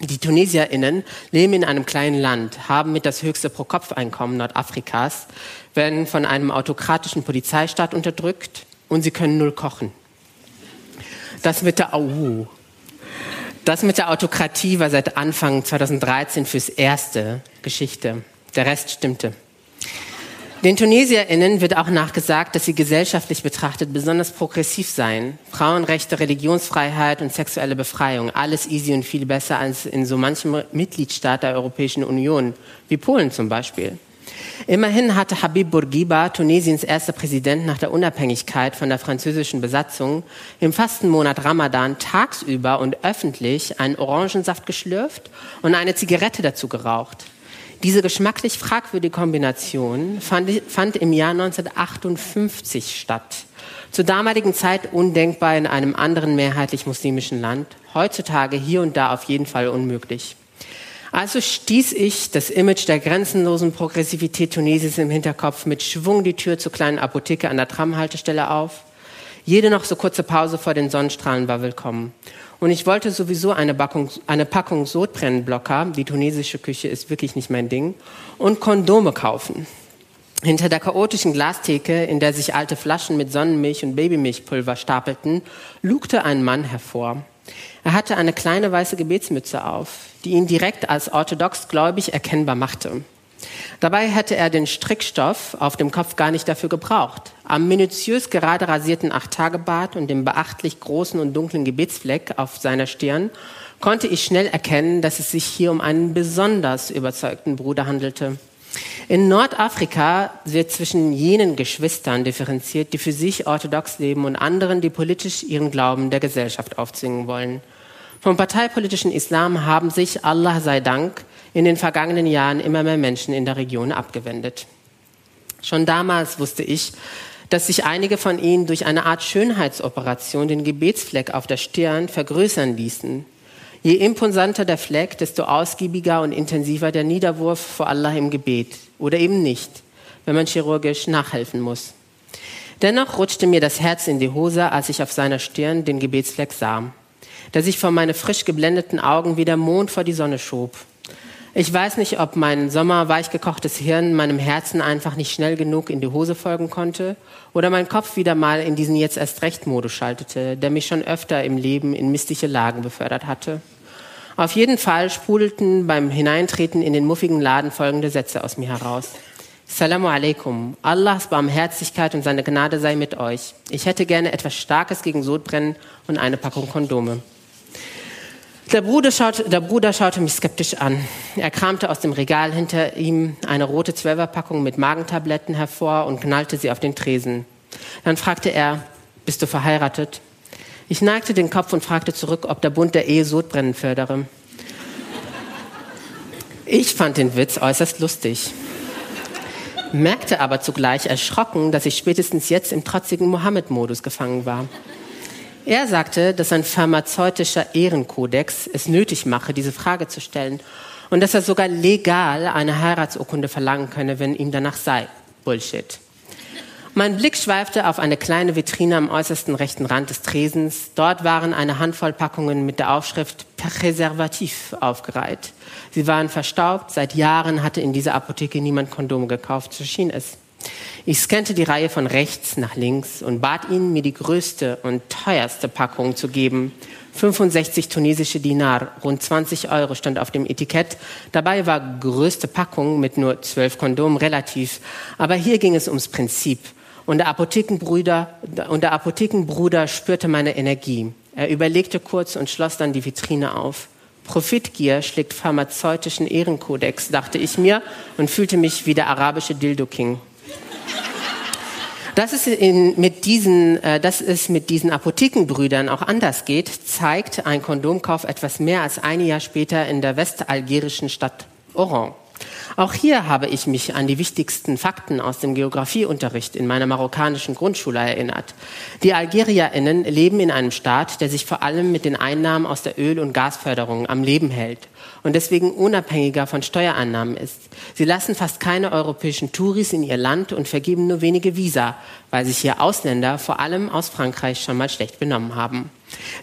Die TunesierInnen leben in einem kleinen Land, haben mit das höchste Pro-Kopf-Einkommen Nordafrikas, werden von einem autokratischen Polizeistaat unterdrückt und sie können null kochen. Das mit der AU. Das mit der Autokratie war seit Anfang 2013 fürs erste Geschichte. Der Rest stimmte. Den TunesierInnen wird auch nachgesagt, dass sie gesellschaftlich betrachtet besonders progressiv seien. Frauenrechte, Religionsfreiheit und sexuelle Befreiung, alles easy und viel besser als in so manchem Mitgliedstaat der Europäischen Union, wie Polen zum Beispiel. Immerhin hatte Habib Bourguiba, Tunesiens erster Präsident nach der Unabhängigkeit von der französischen Besatzung, im Fastenmonat Ramadan tagsüber und öffentlich einen Orangensaft geschlürft und eine Zigarette dazu geraucht. Diese geschmacklich fragwürdige Kombination fand, fand im Jahr 1958 statt. Zur damaligen Zeit undenkbar in einem anderen mehrheitlich muslimischen Land, heutzutage hier und da auf jeden Fall unmöglich. Also stieß ich das Image der grenzenlosen Progressivität Tunesiens im Hinterkopf mit Schwung die Tür zur kleinen Apotheke an der Tramhaltestelle auf. Jede noch so kurze Pause vor den Sonnenstrahlen war willkommen. Und ich wollte sowieso eine, Backung, eine Packung Sodbrennblocker, die tunesische Küche ist wirklich nicht mein Ding, und Kondome kaufen. Hinter der chaotischen Glastheke, in der sich alte Flaschen mit Sonnenmilch und Babymilchpulver stapelten, lugte ein Mann hervor. Er hatte eine kleine weiße Gebetsmütze auf, die ihn direkt als orthodox gläubig erkennbar machte. Dabei hätte er den Strickstoff auf dem Kopf gar nicht dafür gebraucht. Am minutiös gerade rasierten Acht-Tage-Bart und dem beachtlich großen und dunklen Gebetsfleck auf seiner Stirn konnte ich schnell erkennen, dass es sich hier um einen besonders überzeugten Bruder handelte. In Nordafrika wird zwischen jenen Geschwistern differenziert, die für sich orthodox leben und anderen, die politisch ihren Glauben der Gesellschaft aufzwingen wollen. Vom parteipolitischen Islam haben sich, Allah sei Dank, in den vergangenen Jahren immer mehr Menschen in der Region abgewendet. Schon damals wusste ich, dass sich einige von ihnen durch eine Art Schönheitsoperation den Gebetsfleck auf der Stirn vergrößern ließen. Je imposanter der Fleck, desto ausgiebiger und intensiver der Niederwurf vor Allah im Gebet. Oder eben nicht, wenn man chirurgisch nachhelfen muss. Dennoch rutschte mir das Herz in die Hose, als ich auf seiner Stirn den Gebetsfleck sah, der sich vor meine frisch geblendeten Augen wie der Mond vor die Sonne schob. Ich weiß nicht, ob mein sommerweichgekochtes Hirn meinem Herzen einfach nicht schnell genug in die Hose folgen konnte oder mein Kopf wieder mal in diesen jetzt erst recht Modus schaltete, der mich schon öfter im Leben in missliche Lagen befördert hatte. Auf jeden Fall sprudelten beim Hineintreten in den muffigen Laden folgende Sätze aus mir heraus. Salamu alaikum. Allahs Barmherzigkeit und seine Gnade sei mit euch. Ich hätte gerne etwas Starkes gegen Sodbrennen und eine Packung Kondome. Der Bruder, schaute, der Bruder schaute mich skeptisch an. Er kramte aus dem Regal hinter ihm eine rote Zwölferpackung mit Magentabletten hervor und knallte sie auf den Tresen. Dann fragte er, bist du verheiratet? Ich neigte den Kopf und fragte zurück, ob der Bund der Ehe Sodbrennen fördere. Ich fand den Witz äußerst lustig, merkte aber zugleich erschrocken, dass ich spätestens jetzt im trotzigen Mohammed-Modus gefangen war. Er sagte, dass ein pharmazeutischer Ehrenkodex es nötig mache, diese Frage zu stellen und dass er sogar legal eine Heiratsurkunde verlangen könne, wenn ihm danach sei. Bullshit. Mein Blick schweifte auf eine kleine Vitrine am äußersten rechten Rand des Tresens. Dort waren eine Handvoll Packungen mit der Aufschrift Präservativ aufgereiht. Sie waren verstaubt. Seit Jahren hatte in dieser Apotheke niemand Kondome gekauft, so schien es. Ich scannte die Reihe von rechts nach links und bat ihn, mir die größte und teuerste Packung zu geben. 65 tunesische Dinar, rund 20 Euro stand auf dem Etikett. Dabei war größte Packung mit nur zwölf Kondomen relativ. Aber hier ging es ums Prinzip. Und der Apothekenbruder, und der Apothekenbruder spürte meine Energie. Er überlegte kurz und schloss dann die Vitrine auf. Profitgier schlägt pharmazeutischen Ehrenkodex, dachte ich mir und fühlte mich wie der arabische Dildo-King. Dass es, in, mit diesen, äh, dass es mit diesen Apothekenbrüdern auch anders geht, zeigt ein Kondomkauf etwas mehr als ein Jahr später in der westalgerischen Stadt Oran. Auch hier habe ich mich an die wichtigsten Fakten aus dem Geografieunterricht in meiner marokkanischen Grundschule erinnert. Die AlgerierInnen leben in einem Staat, der sich vor allem mit den Einnahmen aus der Öl- und Gasförderung am Leben hält und deswegen unabhängiger von Steuereinnahmen ist. Sie lassen fast keine europäischen Touris in ihr Land und vergeben nur wenige Visa, weil sich hier Ausländer, vor allem aus Frankreich, schon mal schlecht benommen haben.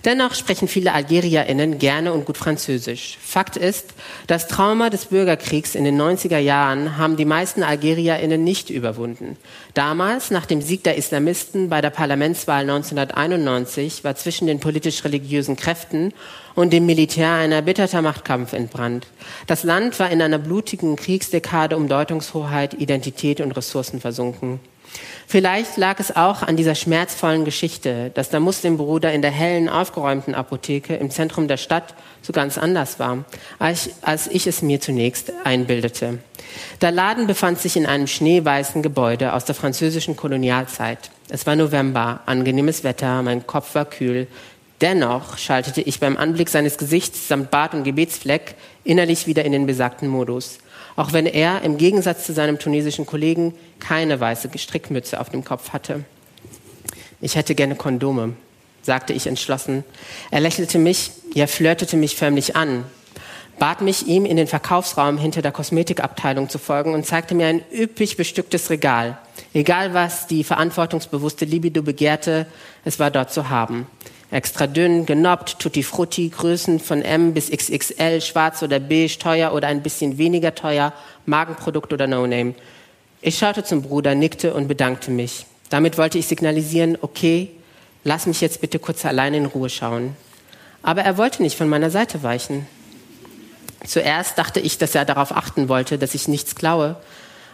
Dennoch sprechen viele AlgerierInnen gerne und gut Französisch. Fakt ist, das Trauma des Bürgerkriegs in den 90er Jahren haben die meisten AlgerierInnen nicht überwunden. Damals, nach dem Sieg der Islamisten bei der Parlamentswahl 1991, war zwischen den politisch-religiösen Kräften und dem Militär ein erbitterter Machtkampf entbrannt. Das Land war in einer blutigen Kriegsdekade um Deutungshoheit, Identität und Ressourcen versunken. Vielleicht lag es auch an dieser schmerzvollen Geschichte, dass der Muslimbruder in der hellen, aufgeräumten Apotheke im Zentrum der Stadt so ganz anders war, als, ich es mir zunächst einbildete. Der Laden befand sich in einem schneeweißen Gebäude aus der französischen Kolonialzeit. Es war November, angenehmes Wetter, mein Kopf war kühl. Dennoch schaltete ich beim Anblick seines Gesichts samt Bart und Gebetsfleck innerlich wieder in den besagten Modus auch wenn er im Gegensatz zu seinem tunesischen Kollegen keine weiße Strickmütze auf dem Kopf hatte. Ich hätte gerne Kondome, sagte ich entschlossen. Er lächelte mich, ja flirtete mich förmlich an, bat mich, ihm in den Verkaufsraum hinter der Kosmetikabteilung zu folgen und zeigte mir ein üppig bestücktes Regal. Egal was die verantwortungsbewusste Libido begehrte, es war dort zu haben. Extra dünn, genoppt, tutti frutti, Größen von M bis XXL, schwarz oder beige, teuer oder ein bisschen weniger teuer, Magenprodukt oder No-Name. Ich schaute zum Bruder, nickte und bedankte mich. Damit wollte ich signalisieren, okay, lass mich jetzt bitte kurz allein in Ruhe schauen. Aber er wollte nicht von meiner Seite weichen. Zuerst dachte ich, dass er darauf achten wollte, dass ich nichts klaue.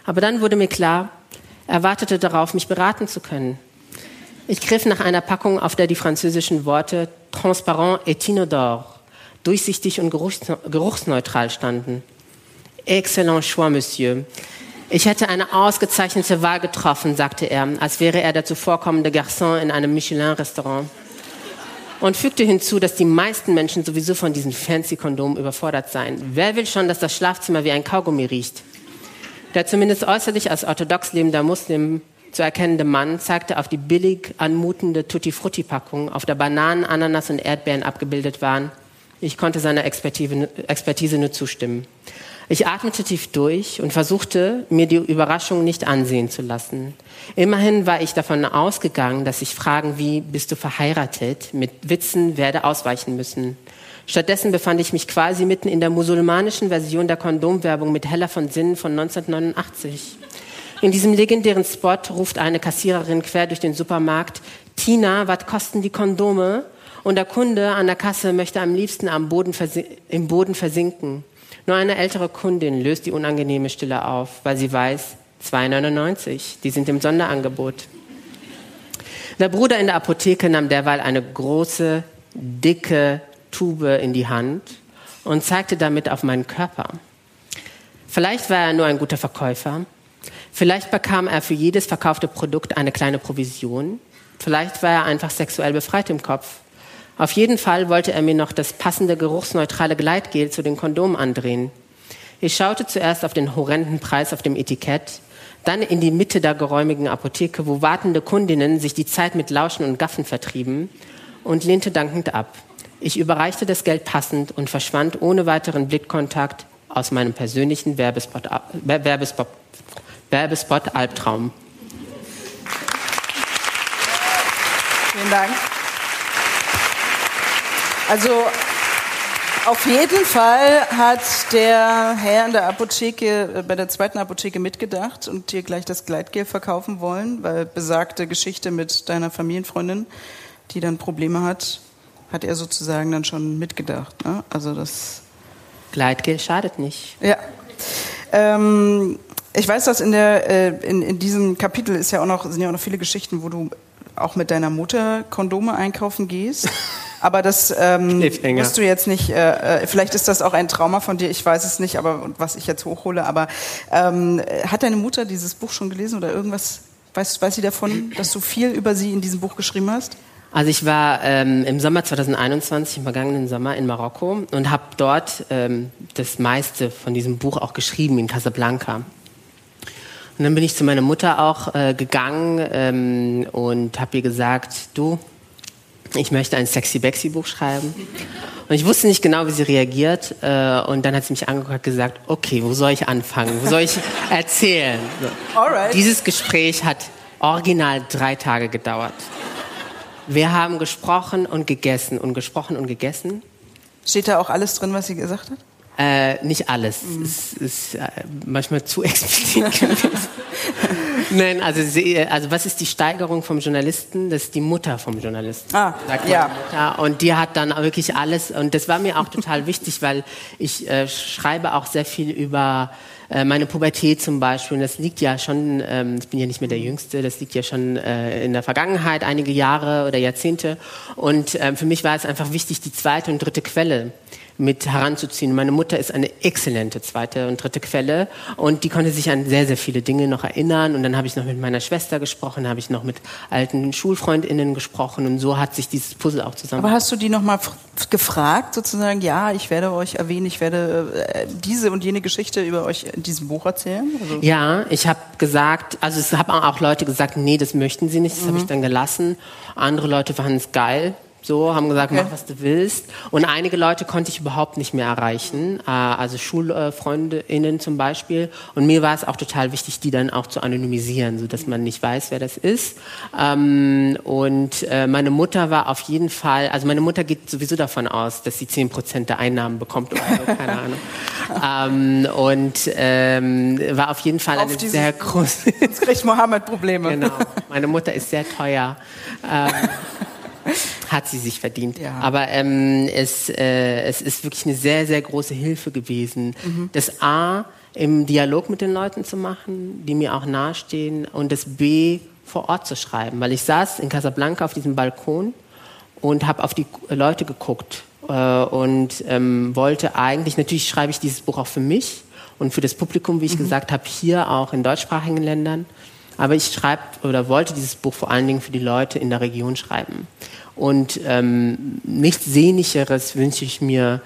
Aber dann wurde mir klar, er wartete darauf, mich beraten zu können. Ich griff nach einer Packung, auf der die französischen Worte transparent et inodore, durchsichtig und geruchsneutral standen. Excellent choix, Monsieur. Ich hätte eine ausgezeichnete Wahl getroffen, sagte er, als wäre er der zuvorkommende Garçon in einem Michelin-Restaurant. Und fügte hinzu, dass die meisten Menschen sowieso von diesen fancy Kondomen überfordert seien. Wer will schon, dass das Schlafzimmer wie ein Kaugummi riecht? Der zumindest äußerlich als orthodox lebender Muslim zu erkennende Mann zeigte auf die billig anmutende Tutti-Frutti-Packung, auf der Bananen, Ananas und Erdbeeren abgebildet waren. Ich konnte seiner Expertise, nur zustimmen. Ich atmete tief durch und versuchte, mir die Überraschung nicht ansehen zu lassen. Immerhin war ich davon ausgegangen, dass ich Fragen wie, bist du verheiratet, mit Witzen werde ausweichen müssen. Stattdessen befand ich mich quasi mitten in der musulmanischen Version der Kondomwerbung mit Heller von Sinnen von 1989. In diesem legendären Spot ruft eine Kassiererin quer durch den Supermarkt, Tina, was kosten die Kondome? Und der Kunde an der Kasse möchte am liebsten am Boden im Boden versinken. Nur eine ältere Kundin löst die unangenehme Stille auf, weil sie weiß, 2,99, die sind im Sonderangebot. Der Bruder in der Apotheke nahm derweil eine große, dicke Tube in die Hand und zeigte damit auf meinen Körper. Vielleicht war er nur ein guter Verkäufer, Vielleicht bekam er für jedes verkaufte Produkt eine kleine Provision. Vielleicht war er einfach sexuell befreit im Kopf. Auf jeden Fall wollte er mir noch das passende geruchsneutrale Gleitgel zu den Kondomen andrehen. Ich schaute zuerst auf den horrenden Preis auf dem Etikett, dann in die Mitte der geräumigen Apotheke, wo wartende Kundinnen sich die Zeit mit Lauschen und Gaffen vertrieben und lehnte dankend ab. Ich überreichte das Geld passend und verschwand ohne weiteren Blickkontakt aus meinem persönlichen Werbespot, Werbespot, Werbespot Albtraum. Vielen Dank. Also auf jeden Fall hat der Herr in der Apotheke, äh, bei der zweiten Apotheke mitgedacht und dir gleich das Gleitgel verkaufen wollen, weil besagte Geschichte mit deiner Familienfreundin, die dann Probleme hat, hat er sozusagen dann schon mitgedacht. Ne? Also das Gleitgel schadet nicht. Ja. Ähm, ich weiß, dass in, der, äh, in, in diesem Kapitel ist ja auch noch, sind ja auch noch viele Geschichten, wo du auch mit deiner Mutter Kondome einkaufen gehst. Aber das ähm, musst du jetzt nicht, äh, äh, vielleicht ist das auch ein Trauma von dir, ich weiß es nicht, aber was ich jetzt hochhole, aber ähm, hat deine Mutter dieses Buch schon gelesen oder irgendwas, weiß, weiß sie davon, dass du viel über sie in diesem Buch geschrieben hast? Also ich war ähm, im Sommer 2021, im vergangenen Sommer in Marokko und habe dort ähm, das meiste von diesem Buch auch geschrieben in Casablanca. Und dann bin ich zu meiner Mutter auch äh, gegangen ähm, und habe ihr gesagt, du, ich möchte ein Sexy Bexy Buch schreiben. Und ich wusste nicht genau, wie sie reagiert. Äh, und dann hat sie mich angeguckt und gesagt, okay, wo soll ich anfangen? Wo soll ich erzählen? So. Alright. Dieses Gespräch hat original drei Tage gedauert. Wir haben gesprochen und gegessen und gesprochen und gegessen. Steht da auch alles drin, was sie gesagt hat? Äh, nicht alles. Mhm. Es ist äh, manchmal zu explizit gewesen. Nein, also, sie, also was ist die Steigerung vom Journalisten? Das ist die Mutter vom Journalisten. Ah, ja. Mutter. Und die hat dann wirklich alles. Und das war mir auch total wichtig, weil ich äh, schreibe auch sehr viel über äh, meine Pubertät zum Beispiel. Das liegt ja schon, ähm, ich bin ja nicht mehr der Jüngste, das liegt ja schon äh, in der Vergangenheit, einige Jahre oder Jahrzehnte. Und ähm, für mich war es einfach wichtig, die zweite und dritte Quelle mit heranzuziehen. Meine Mutter ist eine exzellente zweite und dritte Quelle und die konnte sich an sehr, sehr viele Dinge noch erinnern. Und dann habe ich noch mit meiner Schwester gesprochen, habe ich noch mit alten SchulfreundInnen gesprochen und so hat sich dieses Puzzle auch zusammen. Aber hast du die nochmal gefragt, sozusagen, ja, ich werde euch erwähnen, ich werde äh, diese und jene Geschichte über euch in diesem Buch erzählen? Also Ja, ich habe gesagt, also es haben auch Leute gesagt, nee, das möchten sie nicht, das habe ich dann gelassen. Andere Leute fanden es geil. So, haben gesagt, Okay. mach was du willst. Und einige Leute konnte ich überhaupt nicht mehr erreichen, äh, also SchulfreundInnen zum Beispiel. Und mir war es auch total wichtig, die dann auch zu anonymisieren, sodass man nicht weiß, wer das ist. Ähm, und äh, meine Mutter war auf jeden Fall, also meine Mutter geht sowieso davon aus, dass sie 10% der Einnahmen bekommt oder so, keine Ahnung. ähm, und ähm, war auf jeden Fall Auf eine sehr große... Jetzt kriegt Mohammed Probleme. Genau. Meine Mutter ist sehr teuer. Hat sie sich verdient. Ja. Aber ähm, es, äh, es ist wirklich eine sehr, sehr große Hilfe gewesen, Mhm. das A im Dialog mit den Leuten zu machen, die mir auch nahestehen, und das B vor Ort zu schreiben. Weil ich saß in Casablanca auf diesem Balkon und habe auf die Leute geguckt äh, und ähm, wollte eigentlich, natürlich schreibe ich dieses Buch auch für mich und für das Publikum, wie ich gesagt habe, hier auch in deutschsprachigen Ländern. Aber ich schreibe oder wollte dieses Buch vor allen Dingen für die Leute in der Region schreiben. Und ähm, nichts Sehnlicheres wünsche ich mir,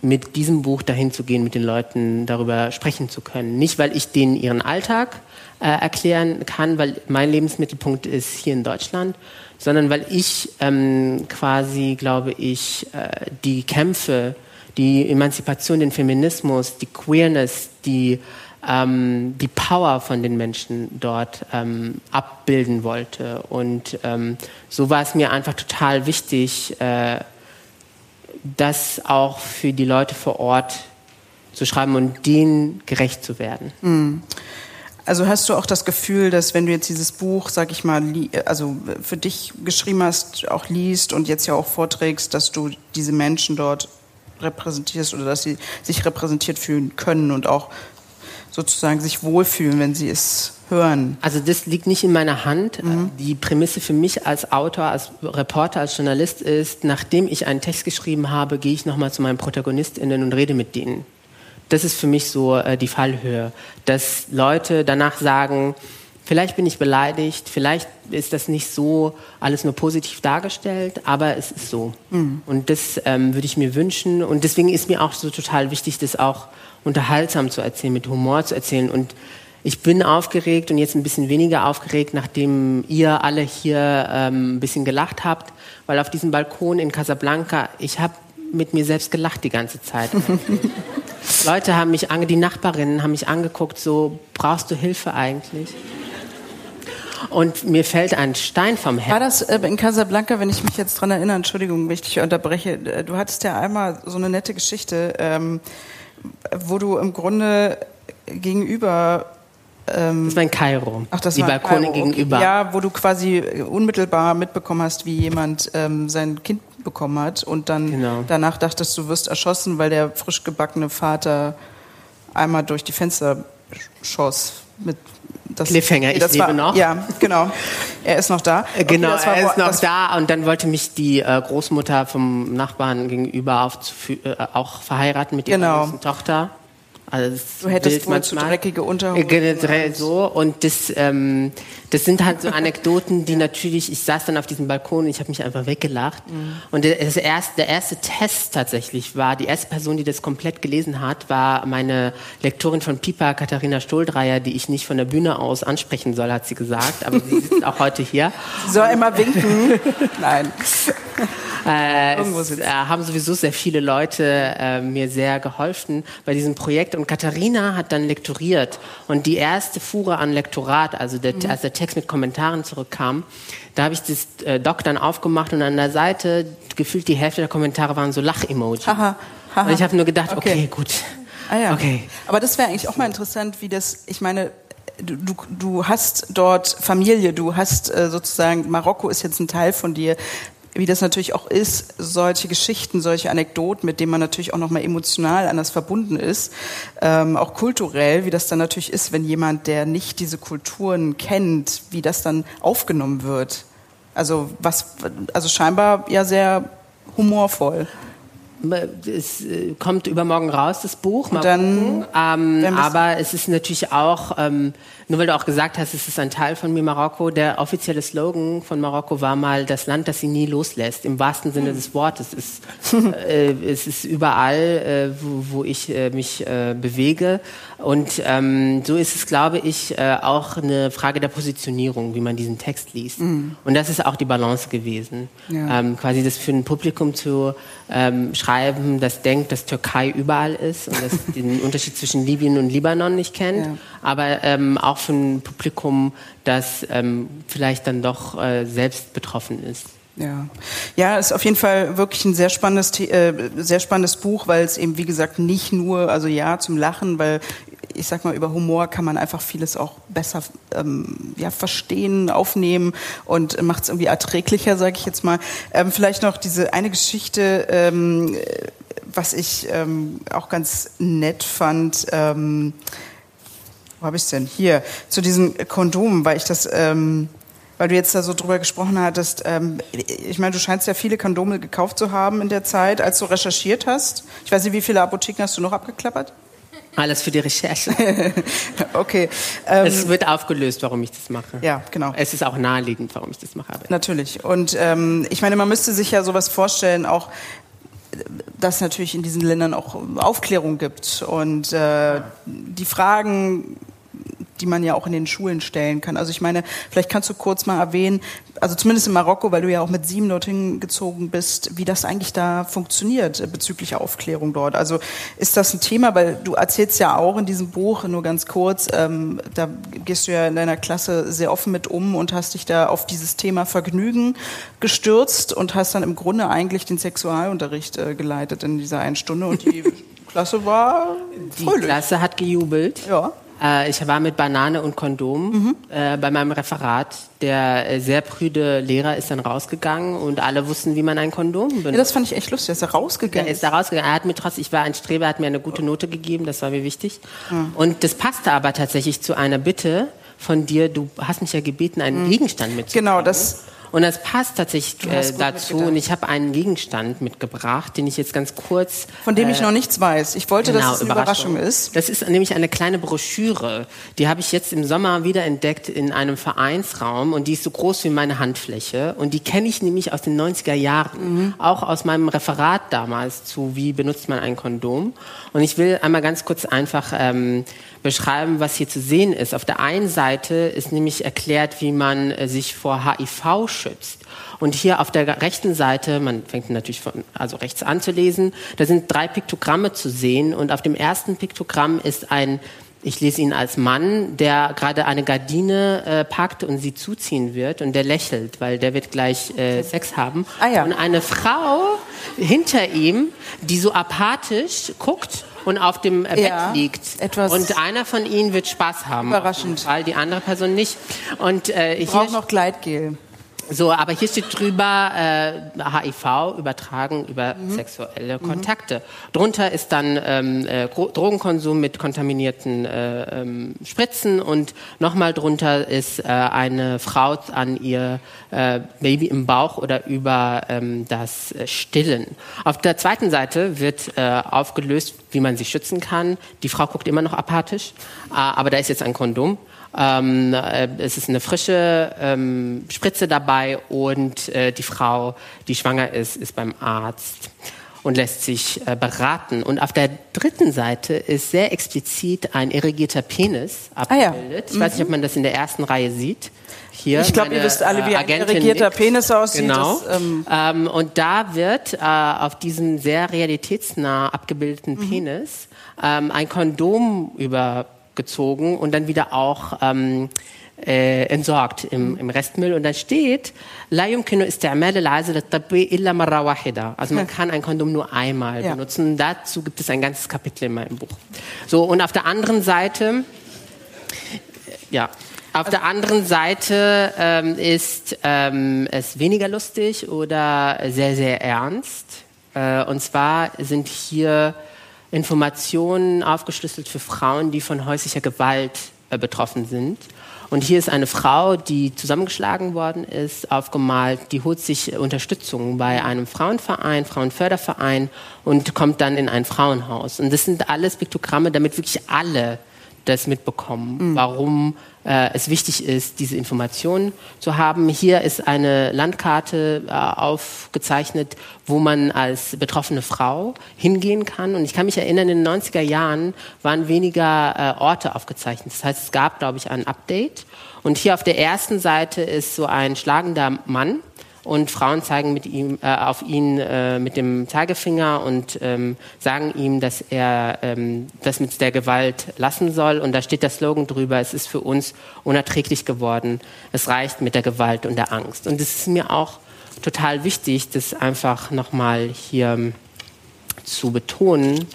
mit diesem Buch dahin zu gehen, mit den Leuten darüber sprechen zu können. Nicht, weil ich denen ihren Alltag äh, erklären kann, weil mein Lebensmittelpunkt ist hier in Deutschland, sondern weil ich ähm, quasi, glaube ich, äh, die Kämpfe, die Emanzipation, den Feminismus, die Queerness, die ähm, die Power von den Menschen dort ähm, abbilden wollte. Und ähm, so war es mir einfach total wichtig, äh, das auch für die Leute vor Ort zu schreiben und denen gerecht zu werden. Also hast du auch das Gefühl, dass wenn du jetzt dieses Buch, sag ich mal, also für dich geschrieben hast, auch liest und jetzt ja auch vorträgst, dass du diese Menschen dort repräsentierst oder dass sie sich repräsentiert fühlen können und auch sozusagen sich wohlfühlen, wenn sie es hören. Also das liegt nicht in meiner Hand. Die Prämisse für mich als Autor, als Reporter, als Journalist ist, nachdem ich einen Text geschrieben habe, gehe ich nochmal zu meinen ProtagonistInnen und rede mit denen. Das ist für mich so äh, die Fallhöhe, dass Leute danach sagen, vielleicht bin ich beleidigt, vielleicht ist das nicht so alles nur positiv dargestellt, aber es ist so. Und das ähm, würde ich mir wünschen. Und deswegen ist mir auch so total wichtig, das auch unterhaltsam zu erzählen, mit Humor zu erzählen. Und ich bin aufgeregt und jetzt ein bisschen weniger aufgeregt, nachdem ihr alle hier ähm, ein bisschen gelacht habt, weil auf diesem Balkon in Casablanca, ich habe mit mir selbst gelacht die ganze Zeit. Leute haben mich ange, die Nachbarinnen haben mich angeguckt, so brauchst du Hilfe eigentlich? Und mir fällt ein Stein vom War Herzen. das äh, in Casablanca, wenn ich mich jetzt dran erinnere, Entschuldigung, wenn ich dich unterbreche, äh, du hattest ja einmal so eine nette Geschichte, ähm, wo du im Grunde gegenüber Das war in Kairo. Ach, das die war Balkone Kairo, gegenüber. Ja, wo du quasi unmittelbar mitbekommen hast, wie jemand ähm, sein Kind bekommen hat und dann Genau. danach dachtest, du wirst erschossen, weil der frisch gebackene Vater einmal durch die Fenster schoss. Mit das, Cliffhanger, ich das lebe war, noch. Ja, genau. Er ist noch da. Äh, Genau, Okay, das war er ist noch da und dann wollte mich die äh, Großmutter vom Nachbarn gegenüber aufzufü- äh, auch verheiraten mit ihrer Genau. Tochter. Also du hättest wohl zu dreckige Unterhosen. So und das, ähm, das sind halt so Anekdoten, die natürlich. Ich saß dann auf diesem Balkon und ich habe mich einfach weggelacht. Mhm. Und das erste, der erste Test tatsächlich war die erste Person, die das komplett gelesen hat, war meine Lektorin von Pipa, Katharina Stoldreier, die ich nicht von der Bühne aus ansprechen soll, hat sie gesagt. Aber sie sitzt auch heute hier. Soll immer winken. Nein. Äh, es äh, haben sowieso sehr viele Leute äh, mir sehr geholfen bei diesem Projekt. Und Katharina hat dann lektoriert. Und die erste Fuhre an Lektorat, also der, mhm. als der Text mit Kommentaren zurückkam, da habe ich das äh, Doc dann aufgemacht und an der Seite gefühlt die Hälfte der Kommentare waren so Lach-Emoji. Und ich habe nur gedacht, okay, okay gut. Ah ja. Okay. Aber das wäre eigentlich auch mal interessant, wie das, ich meine, Du, du, du, hast dort Familie, du hast äh, sozusagen, Marokko ist jetzt ein Teil von dir wie das natürlich auch ist, solche Geschichten, solche Anekdoten, mit denen man natürlich auch nochmal emotional anders verbunden ist, ähm, auch kulturell, wie das dann natürlich ist, wenn jemand, der nicht diese Kulturen kennt, wie das dann aufgenommen wird. Also was, also scheinbar ja sehr humorvoll. Es äh, kommt übermorgen raus, das Buch. Mal dann, ähm, aber es ist natürlich auch ähm, nur weil du auch gesagt hast, es ist ein Teil von mir Marokko, der offizielle Slogan von Marokko war mal das Land, das sie nie loslässt, im wahrsten Sinne des Wortes. Es, äh, es ist überall, äh, wo, wo, ich äh, mich äh, bewege. Und ähm, so ist es, glaube ich, äh, auch eine Frage der Positionierung, wie man diesen Text liest. Mhm. Und das ist auch die Balance gewesen. Ja. Ähm, quasi das für ein Publikum zu ähm, schreiben, das denkt, dass Türkei überall ist und das den Unterschied zwischen Libyen und Libanon nicht kennt, ja. aber ähm, auch auch für ein Publikum, das ähm, vielleicht dann doch äh, selbst betroffen ist. Ja, ja, ist auf jeden Fall wirklich ein sehr spannendes, äh, sehr spannendes Buch, weil es eben wie gesagt nicht nur, also ja zum Lachen, weil ich sag mal über Humor kann man einfach vieles auch besser ähm, ja verstehen, aufnehmen und macht es irgendwie erträglicher, sage ich jetzt mal. Ähm, vielleicht noch diese eine Geschichte, ähm, was ich ähm, auch ganz nett fand. Wo habe ich es denn? Hier, zu diesen Kondomen, weil ich das, ähm, weil du jetzt da so drüber gesprochen hattest. Ähm, ich meine, du scheinst ja viele Kondome gekauft zu haben in der Zeit, als du recherchiert hast. Ich weiß nicht, wie viele Apotheken hast du noch abgeklappert? Alles für die Recherche. okay. Ähm, es wird aufgelöst, warum ich das mache. Ja, genau. Es ist auch naheliegend, warum ich das mache. Natürlich. Und ähm, ich meine, man müsste sich ja sowas vorstellen, auch dass natürlich in diesen Ländern auch Aufklärung gibt und äh, die Fragen die man ja auch in den Schulen stellen kann. Also ich meine, vielleicht kannst du kurz mal erwähnen, also zumindest in Marokko, weil du ja auch mit sieben dorthin gezogen bist, wie das eigentlich da funktioniert äh, bezüglich Aufklärung dort. Also ist das ein Thema, weil du erzählst ja auch in diesem Buch, nur ganz kurz, ähm, da gehst du ja in deiner Klasse sehr offen mit um und hast dich da auf dieses Thema Vergnügen gestürzt und hast dann im Grunde eigentlich den Sexualunterricht äh, geleitet in dieser einen Stunde und die Klasse war Die Klasse hat gejubelt. Ja. Äh, ich war mit Banane und Kondom mhm. äh, bei meinem Referat. Der äh, sehr prüde Lehrer ist dann rausgegangen und alle wussten, wie man ein Kondom benutzt. Ja, das fand ich echt lustig. Er ist da rausgegangen. Er ist da rausgegangen. Er hat mir trotzdem, ich war ein Streber, hat mir eine gute Note gegeben. Das war mir wichtig. Mhm. Und das passte aber tatsächlich zu einer Bitte von dir. Du hast mich ja gebeten, einen mhm. Gegenstand mitzubringen. Genau, das und das passt tatsächlich äh, dazu. Und ich habe einen Gegenstand mitgebracht, den ich jetzt ganz kurz. Von dem äh, ich noch nichts weiß. Ich wollte, genau, dass es eine Überraschung. Überraschung ist. Das ist nämlich eine kleine Broschüre. Die habe ich jetzt im Sommer wiederentdeckt in einem Vereinsraum und die ist so groß wie meine Handfläche. Und die kenne ich nämlich aus den 90er Jahren. Mhm. Auch aus meinem Referat damals zu, wie benutzt man ein Kondom. Und ich will einmal ganz kurz einfach ähm, beschreiben, was hier zu sehen ist. Auf der einen Seite ist nämlich erklärt, wie man äh, sich vor HIV schützt. Und hier auf der rechten Seite, man fängt natürlich von, also rechts an zu lesen, da sind drei Piktogramme zu sehen. Und auf dem ersten Piktogramm ist ein ich lese ihn als Mann, der gerade eine Gardine äh, packt und sie zuziehen wird und der lächelt, weil der wird gleich äh, Sex haben. Ah, ja. Und eine Frau hinter ihm, die so apathisch guckt und auf dem äh, ja, Bett liegt. Etwas und einer von ihnen wird Spaß haben. Überraschend. Weil die andere Person nicht. Und äh, ich brauche noch Gleitgel. So, aber hier steht drüber äh, HIV übertragen über mhm. sexuelle mhm. Kontakte. Drunter ist dann ähm, äh, Drogenkonsum mit kontaminierten äh, ähm, Spritzen und nochmal drunter ist äh, eine Frau an ihr äh, Baby im Bauch oder über ähm, das Stillen. Auf der zweiten Seite wird äh, aufgelöst, wie man sich schützen kann. Die Frau guckt immer noch apathisch, äh, aber da ist jetzt ein Kondom. Ähm, äh, es ist eine frische ähm, Spritze dabei und äh, die Frau, die schwanger ist, ist beim Arzt und lässt sich äh, beraten. Und auf der dritten Seite ist sehr explizit ein irrigierter Penis abgebildet. Ah, ja. Ich weiß nicht, ob man das in der ersten Reihe sieht. Hier ich glaube, ihr wisst alle, wie ein irrigierter Penis aussieht. Genau. Das, ähm ähm, und da wird äh, auf diesem sehr realitätsnah abgebildeten mhm. Penis ähm, ein Kondom übergezogen und dann wieder auch ähm, äh, entsorgt im, im Restmüll und da steht لا يمكن استعمال العازل الطبي إلا مرة واحدة. Also man kann ein Kondom nur einmal ja. benutzen. Dazu gibt es ein ganzes Kapitel in meinem Buch. So und auf der anderen Seite ja auf der anderen Seite ähm, ist ähm, es weniger lustig oder sehr, sehr ernst. Äh, und zwar sind hier Informationen aufgeschlüsselt für Frauen, die von häuslicher Gewalt äh, betroffen sind. Und hier ist eine Frau, die zusammengeschlagen worden ist, aufgemalt, die holt sich Unterstützung bei einem Frauenverein, Frauenförderverein und kommt dann in ein Frauenhaus. Und das sind alles Piktogramme, damit wirklich alle das mitbekommen, mhm. warum äh, es wichtig ist, diese Informationen zu haben. Hier ist eine Landkarte äh, aufgezeichnet, wo man als betroffene Frau hingehen kann. Und ich kann mich erinnern, in den 90er Jahren waren weniger äh, Orte aufgezeichnet. Das heißt, es gab, glaube ich, ein Update. Und hier auf der ersten Seite ist so ein schlagender Mann, und Frauen zeigen mit ihm, äh, auf ihn äh, mit dem Zeigefinger und ähm, sagen ihm, dass er ähm, das mit der Gewalt lassen soll. Und da steht der Slogan drüber, es ist für uns unerträglich geworden, es reicht mit der Gewalt und der Angst. Und es ist mir auch total wichtig, das einfach nochmal hier zu betonen,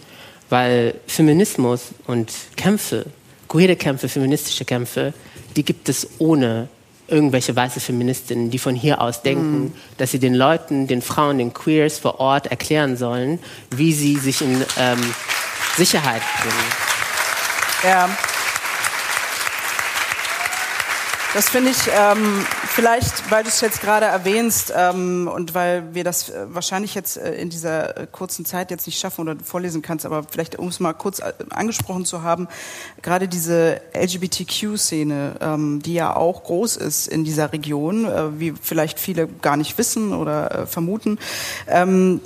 weil Feminismus und Kämpfe, queere Kämpfe, feministische Kämpfe, die gibt es ohne irgendwelche weiße Feministinnen, die von hier aus denken, mm. dass sie den Leuten, den Frauen, den Queers vor Ort erklären sollen, wie sie sich in ähm, Sicherheit bringen. Ja. Das finde ich ähm, vielleicht, weil du es jetzt gerade erwähnst ähm, und weil wir das äh, wahrscheinlich jetzt äh, in dieser äh, kurzen Zeit jetzt nicht schaffen oder vorlesen kannst, aber vielleicht um es mal kurz äh, angesprochen zu haben, gerade diese LGBTQ-Szene, ähm, die ja auch groß ist in dieser Region, äh, wie vielleicht viele gar nicht wissen oder äh, vermuten, ähm,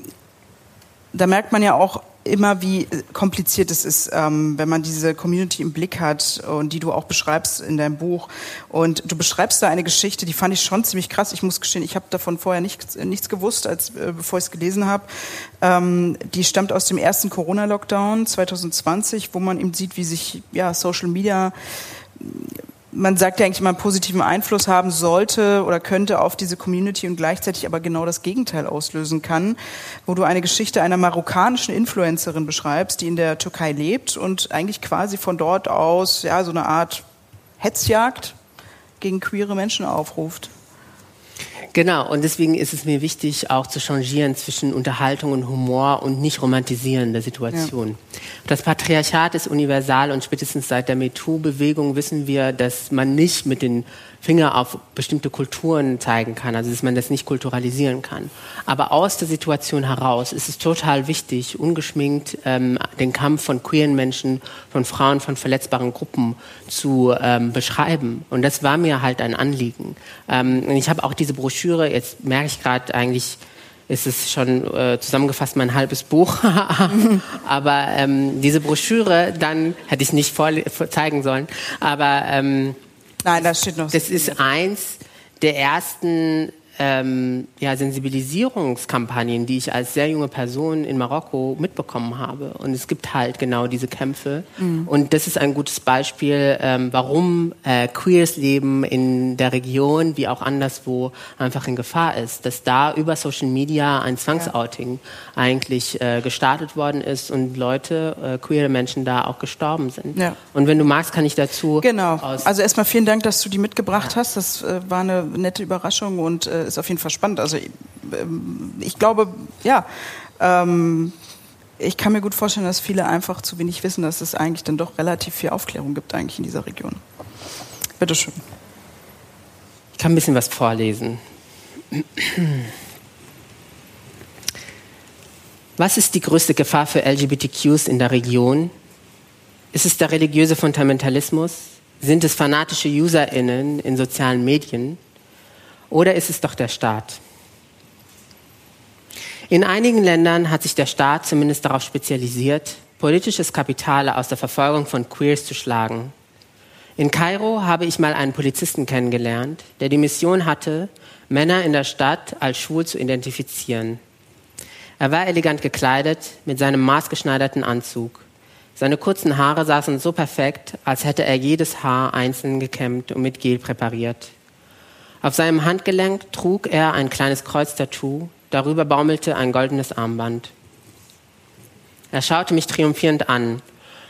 da merkt man ja auch immer, wie kompliziert es ist, ähm, wenn man diese Community im Blick hat und die du auch beschreibst in deinem Buch. Und du beschreibst da eine Geschichte, die fand ich schon ziemlich krass. Ich muss gestehen, ich habe davon vorher nichts, nichts gewusst, als äh, bevor ich es gelesen habe. Ähm, die stammt aus dem ersten Corona-Lockdown 2020, wo man eben sieht, wie sich ja Social Media man sagt ja eigentlich einen positiven Einfluss haben sollte oder könnte auf diese Community und gleichzeitig aber genau das Gegenteil auslösen kann, wo du eine Geschichte einer marokkanischen Influencerin beschreibst, die in der Türkei lebt und eigentlich quasi von dort aus ja so eine Art Hetzjagd gegen queere Menschen aufruft. Genau, und deswegen ist es mir wichtig, auch zu changieren zwischen Unterhaltung und Humor und nicht romantisieren der Situation. Ja. Das Patriarchat ist universal und spätestens seit der MeToo-Bewegung wissen wir, dass man nicht mit den Finger auf bestimmte Kulturen zeigen kann, also dass man das nicht kulturalisieren kann. Aber aus der Situation heraus ist es total wichtig, ungeschminkt ähm, den Kampf von queeren Menschen, von Frauen, von verletzbaren Gruppen zu ähm, beschreiben. Und das war mir halt ein Anliegen. Ähm, und ich habe auch diese Broschüre, jetzt merke ich gerade eigentlich, ist es schon äh, zusammengefasst mein halbes Buch. aber ähm, diese Broschüre, dann hätte ich nicht vor, zeigen sollen. Aber ähm, Nein, das steht noch. Das ist eins der ersten ähm, ja, Sensibilisierungskampagnen, die ich als sehr junge Person in Marokko mitbekommen habe. Und es gibt halt genau diese Kämpfe. Mhm. Und das ist ein gutes Beispiel, ähm, warum äh, queers Leben in der Region wie auch anderswo einfach in Gefahr ist. Dass da über Social Media ein Zwangsouting ja. eigentlich äh, gestartet worden ist und Leute, äh, queere Menschen da auch gestorben sind. Ja. Und wenn du magst, kann ich dazu. Genau. Also erstmal vielen Dank, dass du die mitgebracht ja. hast. Das äh, war eine nette Überraschung und äh, ist auf jeden Fall spannend. Also ähm, ich glaube, ja, ähm, ich kann mir gut vorstellen, dass viele einfach zu wenig wissen, dass es eigentlich dann doch relativ viel Aufklärung gibt eigentlich in dieser Region. Bitte schön. Ich kann ein bisschen was vorlesen. Was ist die größte Gefahr für LGBTQs in der Region? Ist es der religiöse Fundamentalismus? Sind es fanatische UserInnen in sozialen Medien? Oder ist es doch der Staat? In einigen Ländern hat sich der Staat zumindest darauf spezialisiert, politisches Kapital aus der Verfolgung von Queers zu schlagen. In Kairo habe ich mal einen Polizisten kennengelernt, der die Mission hatte, Männer in der Stadt als schwul zu identifizieren. Er war elegant gekleidet mit seinem maßgeschneiderten Anzug. Seine kurzen Haare saßen so perfekt, als hätte er jedes Haar einzeln gekämmt und mit Gel präpariert. Auf seinem Handgelenk trug er ein kleines Kreuztattoo, darüber baumelte ein goldenes Armband. Er schaute mich triumphierend an,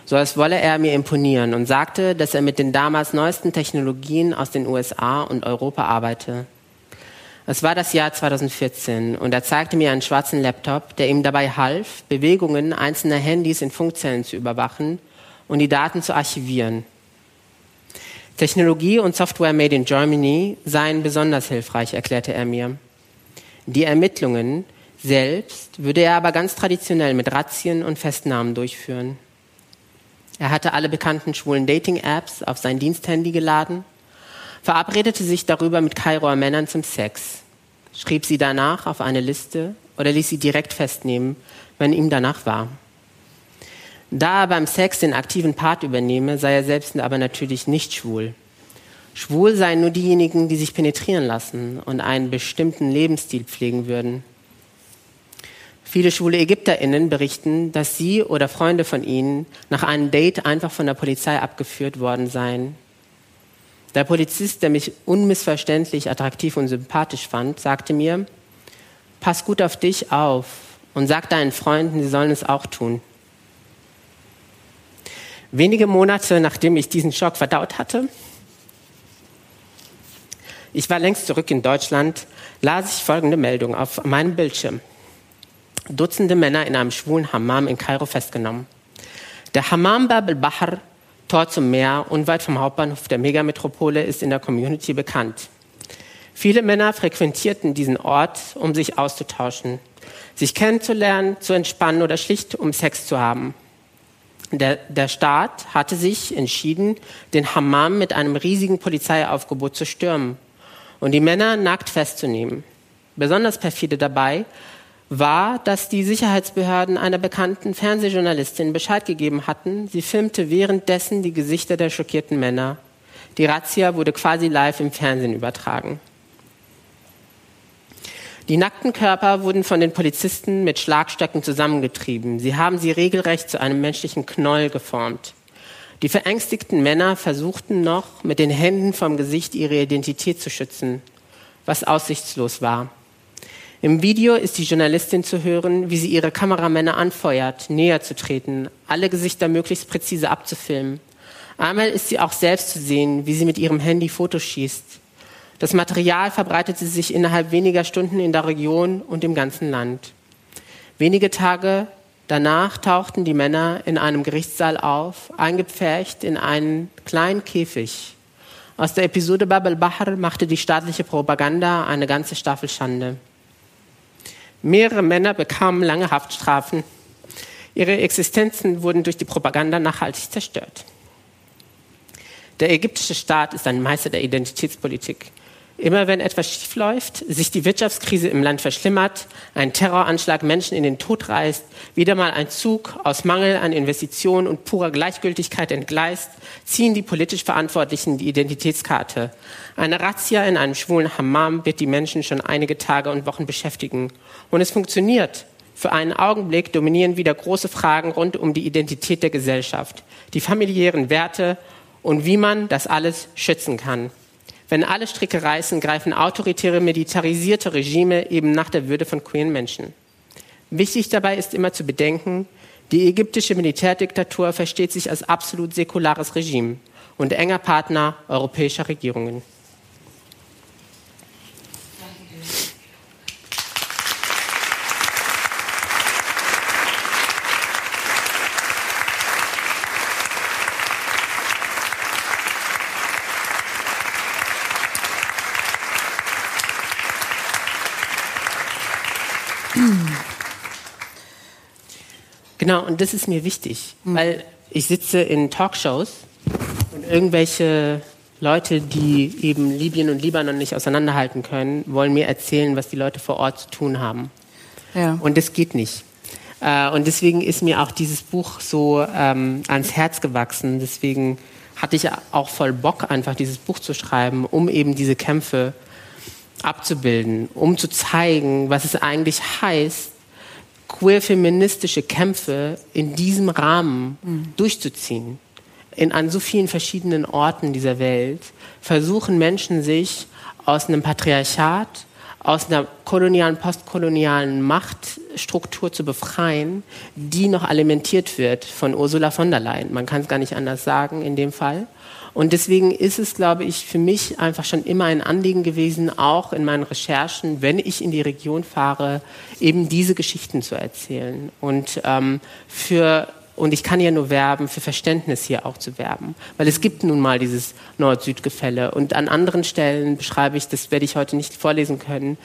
so als wolle er mir imponieren und sagte, dass er mit den damals neuesten Technologien aus den USA und Europa arbeite. Es war das Jahr 2014 und er zeigte mir einen schwarzen Laptop, der ihm dabei half, Bewegungen einzelner Handys in Funkzellen zu überwachen und die Daten zu archivieren. Technologie und Software made in Germany seien besonders hilfreich, erklärte er mir. Die Ermittlungen selbst würde er aber ganz traditionell mit Razzien und Festnahmen durchführen. Er hatte alle bekannten schwulen Dating-Apps auf sein Diensthandy geladen, verabredete sich darüber mit Kairoer Männern zum Sex, schrieb sie danach auf eine Liste oder ließ sie direkt festnehmen, wenn ihm danach war. Da er beim Sex den aktiven Part übernehme, sei er selbst aber natürlich nicht schwul. Schwul seien nur diejenigen, die sich penetrieren lassen und einen bestimmten Lebensstil pflegen würden. Viele schwule Ägypterinnen berichten, dass sie oder Freunde von ihnen nach einem Date einfach von der Polizei abgeführt worden seien. Der Polizist, der mich unmissverständlich attraktiv und sympathisch fand, sagte mir, pass gut auf dich auf und sag deinen Freunden, sie sollen es auch tun. Wenige Monate nachdem ich diesen Schock verdaut hatte, ich war längst zurück in Deutschland, las ich folgende Meldung auf meinem Bildschirm. Dutzende Männer in einem schwulen Hammam in Kairo festgenommen. Der Hammam Bab al-Bahr, Tor zum Meer, unweit vom Hauptbahnhof der Megametropole, ist in der Community bekannt. Viele Männer frequentierten diesen Ort, um sich auszutauschen, sich kennenzulernen, zu entspannen oder schlicht um Sex zu haben. Der, der Staat hatte sich entschieden, den Hammam mit einem riesigen Polizeiaufgebot zu stürmen und die Männer nackt festzunehmen. Besonders perfide dabei war, dass die Sicherheitsbehörden einer bekannten Fernsehjournalistin Bescheid gegeben hatten. Sie filmte währenddessen die Gesichter der schockierten Männer. Die Razzia wurde quasi live im Fernsehen übertragen. Die nackten Körper wurden von den Polizisten mit Schlagstöcken zusammengetrieben. Sie haben sie regelrecht zu einem menschlichen Knoll geformt. Die verängstigten Männer versuchten noch, mit den Händen vom Gesicht ihre Identität zu schützen, was aussichtslos war. Im Video ist die Journalistin zu hören, wie sie ihre Kameramänner anfeuert, näher zu treten, alle Gesichter möglichst präzise abzufilmen. Einmal ist sie auch selbst zu sehen, wie sie mit ihrem Handy Fotos schießt. Das Material verbreitete sich innerhalb weniger Stunden in der Region und im ganzen Land. Wenige Tage danach tauchten die Männer in einem Gerichtssaal auf, eingepfercht in einen kleinen Käfig. Aus der Episode Bab al-Bahr machte die staatliche Propaganda eine ganze Staffel Schande. Mehrere Männer bekamen lange Haftstrafen. Ihre Existenzen wurden durch die Propaganda nachhaltig zerstört. Der ägyptische Staat ist ein Meister der Identitätspolitik. Immer wenn etwas schiefläuft, sich die Wirtschaftskrise im Land verschlimmert, ein Terroranschlag Menschen in den Tod reißt, wieder mal ein Zug aus Mangel an Investitionen und purer Gleichgültigkeit entgleist, ziehen die politisch Verantwortlichen die Identitätskarte. Eine Razzia in einem schwulen Hammam wird die Menschen schon einige Tage und Wochen beschäftigen. Und es funktioniert. Für einen Augenblick dominieren wieder große Fragen rund um die Identität der Gesellschaft, die familiären Werte und wie man das alles schützen kann. Wenn alle Stricke reißen, greifen autoritäre, militarisierte Regime eben nach der Würde von queeren Menschen. Wichtig dabei ist immer zu bedenken, die ägyptische Militärdiktatur versteht sich als absolut säkulares Regime und enger Partner europäischer Regierungen. Genau, und das ist mir wichtig, mhm. weil ich sitze in Talkshows und irgendwelche Leute, die eben Libyen und Libanon nicht auseinanderhalten können, wollen mir erzählen, was die Leute vor Ort zu tun haben. Ja. Und das geht nicht. Äh, und deswegen ist mir auch dieses Buch so ähm, ans Herz gewachsen. Deswegen hatte ich auch voll Bock, einfach dieses Buch zu schreiben, um eben diese Kämpfe abzubilden, um zu zeigen, was es eigentlich heißt, queer-feministische Kämpfe in diesem Rahmen mhm. durchzuziehen. In, an so vielen verschiedenen Orten dieser Welt versuchen Menschen sich aus einem Patriarchat, aus einer kolonialen, postkolonialen Machtstruktur zu befreien, die noch alimentiert wird von Ursula von der Leyen. Man kann es gar nicht anders sagen in dem Fall. Und deswegen ist es, glaube ich, für mich einfach schon immer ein Anliegen gewesen, auch in meinen Recherchen, wenn ich in die Region fahre, eben diese Geschichten zu erzählen. Und ähm, für und ich kann ja nur werben, für Verständnis hier auch zu werben. Weil es gibt nun mal dieses Nord-Süd-Gefälle. Und an anderen Stellen beschreibe ich, das werde ich heute nicht vorlesen können,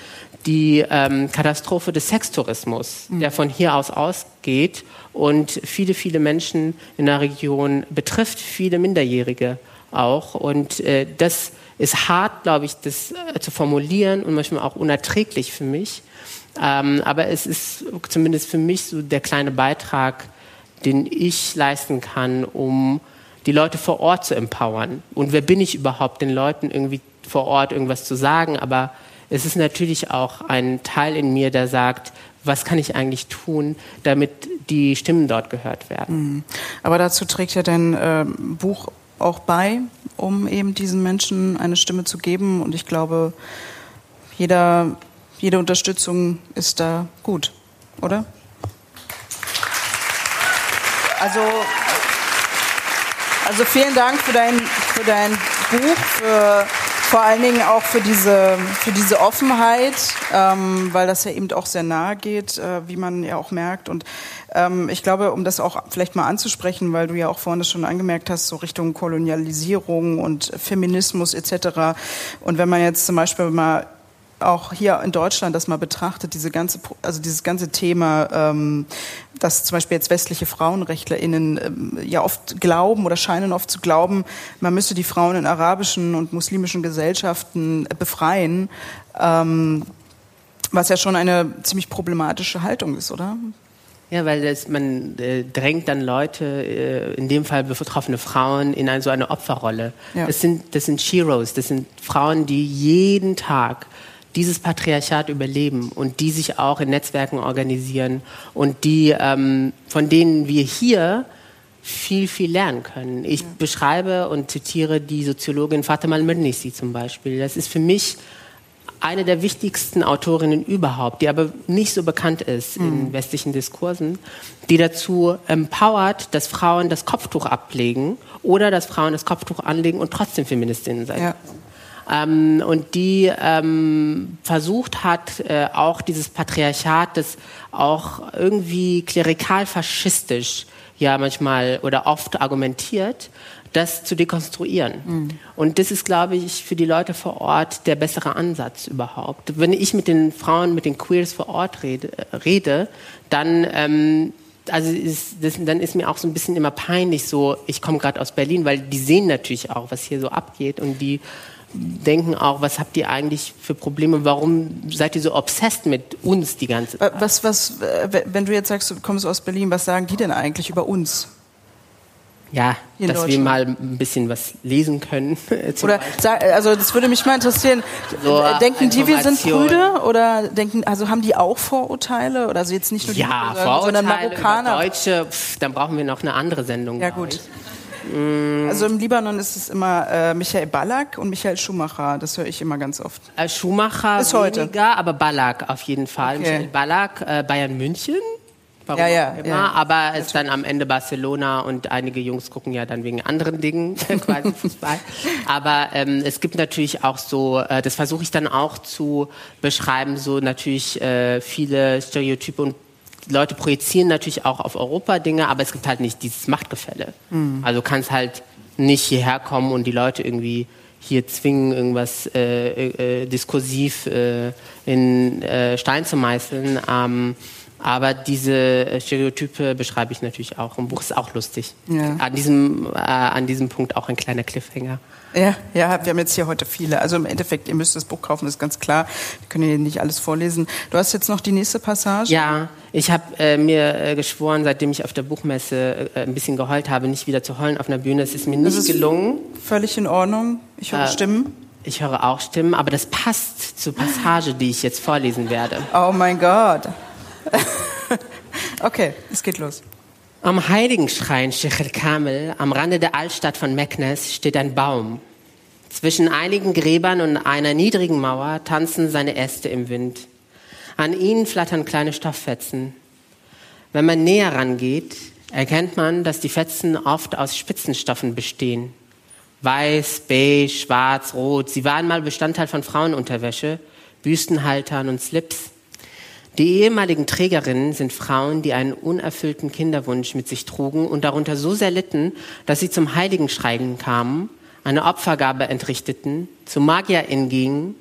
die ähm, Katastrophe des Sextourismus, mhm. der von hier aus ausgeht und viele, viele Menschen in der Region betrifft, viele Minderjährige auch. Und äh, das ist hart, glaube ich, das äh, zu formulieren und manchmal auch unerträglich für mich. Ähm, aber es ist zumindest für mich so der kleine Beitrag, den ich leisten kann, um die Leute vor Ort zu empowern. Und wer bin ich überhaupt, den Leuten irgendwie vor Ort irgendwas zu sagen? Aber es ist natürlich auch ein Teil in mir, der sagt, was kann ich eigentlich tun, damit die Stimmen dort gehört werden. Mhm. Aber dazu trägt ja dein äh, Buch auch bei, um eben diesen Menschen eine Stimme zu geben. Und ich glaube, jeder, jede Unterstützung ist da gut, oder? Also, also vielen Dank für dein, für dein Buch, für, vor allen Dingen auch für diese, für diese Offenheit, ähm, weil das ja eben auch sehr nahe geht, äh, wie man ja auch merkt. Und ähm, ich glaube, um das auch vielleicht mal anzusprechen, weil du ja auch vorne schon angemerkt hast, so Richtung Kolonialisierung und Feminismus etc. Und wenn man jetzt zum Beispiel mal auch hier in Deutschland das mal betrachtet, diese ganze, also dieses ganze Thema, ähm, dass zum Beispiel jetzt westliche FrauenrechtlerInnen ähm, ja oft glauben oder scheinen oft zu glauben, man müsse die Frauen in arabischen und muslimischen Gesellschaften befreien, ähm, was ja schon eine ziemlich problematische Haltung ist, oder? Ja, weil das, man äh, drängt dann Leute, äh, in dem Fall betroffene Frauen, in eine, so eine Opferrolle. Ja. Das, sind, das sind Sheroes, das sind Frauen, die jeden Tag dieses Patriarchat überleben und die sich auch in Netzwerken organisieren und die, ähm, von denen wir hier viel, viel lernen können. Ich ja. beschreibe und zitiere die Soziologin Fatima al-Mernissi zum Beispiel. Das ist für mich eine der wichtigsten Autorinnen überhaupt, die aber nicht so bekannt ist mhm. in westlichen Diskursen, die dazu empowert, dass Frauen das Kopftuch ablegen oder dass Frauen das Kopftuch anlegen und trotzdem Feministinnen sein. Ja ähm, und die ähm, versucht hat, äh, auch dieses Patriarchat, das auch irgendwie klerikal-faschistisch ja manchmal oder oft argumentiert, das zu dekonstruieren. Mhm. Und das ist, glaube ich, für die Leute vor Ort der bessere Ansatz überhaupt. Wenn ich mit den Frauen, mit den Queers vor Ort rede, rede dann ähm, also ist, das, dann ist mir auch so ein bisschen immer peinlich so, ich komme gerade aus Berlin, weil die sehen natürlich auch, was hier so abgeht und die denken auch, was habt ihr eigentlich für Probleme? Warum seid ihr so obsessed mit uns die ganze Zeit? Was, was, wenn du jetzt sagst, du kommst aus Berlin, was sagen die denn eigentlich über uns? Ja, dass wir mal ein bisschen was lesen können. Oder also das würde mich mal interessieren. So denken die, wir sind Brüder oder denken, also haben die auch Vorurteile oder also jetzt nicht nur die ja, Vorurteile sondern Marokkaner? Deutsche, pff, dann brauchen wir noch eine andere Sendung. Ja gut. Mm. Also im Libanon ist es immer äh, Michael Ballack und Michael Schumacher. Das höre ich immer ganz oft. Äh, Schumacher Bis heute. weniger, aber Ballack auf jeden Fall. Okay. Michael Ballack, äh, Bayern München. Warum ja, ja, immer, ja. aber es ist dann am Ende Barcelona und einige Jungs gucken ja dann wegen anderen Dingen quasi Fußball. Aber ähm, es gibt natürlich auch so, äh, das versuche ich dann auch zu beschreiben, so natürlich äh, viele Stereotype und Leute projizieren natürlich auch auf Europa Dinge, aber es gibt halt nicht dieses Machtgefälle. Mhm. Also du kannst halt nicht hierher kommen und die Leute irgendwie hier zwingen, irgendwas äh, äh, diskursiv äh, in äh, Stein zu meißeln. Ähm, Aber diese äh, Stereotype beschreibe ich natürlich auch. Im Buch ist auch lustig. Ja. An, diesem, äh, an diesem Punkt auch ein kleiner Cliffhanger. Ja, ja, wir haben jetzt hier heute viele. Also im Endeffekt, ihr müsst das Buch kaufen, ist ganz klar. Wir können hier nicht alles vorlesen. Du hast jetzt noch die nächste Passage. Ja, ich habe äh, mir äh, geschworen, seitdem ich auf der Buchmesse äh, ein bisschen geheult habe, nicht wieder zu heulen auf einer Bühne. Es ist mir nicht ist gelungen. Völlig in Ordnung. Ich höre Äh, Stimmen. Ich höre auch Stimmen, aber das passt zur Passage, die ich jetzt vorlesen werde. Oh mein Gott. okay, es geht los. Am Heiligenschrein Sheikh el-Kamel, am Rande der Altstadt von Meknes, steht ein Baum. Zwischen einigen Gräbern und einer niedrigen Mauer tanzen seine Äste im Wind. An ihnen flattern kleine Stofffetzen. Wenn man näher rangeht, erkennt man, dass die Fetzen oft aus Spitzenstoffen bestehen. Weiß, beige, schwarz, rot. Sie waren mal Bestandteil von Frauenunterwäsche, Büstenhaltern und Slips. Die ehemaligen Trägerinnen sind Frauen, die einen unerfüllten Kinderwunsch mit sich trugen und darunter so sehr litten, dass sie zum Heiligenschreiben kamen, eine Opfergabe entrichteten, zu Magierin gingen,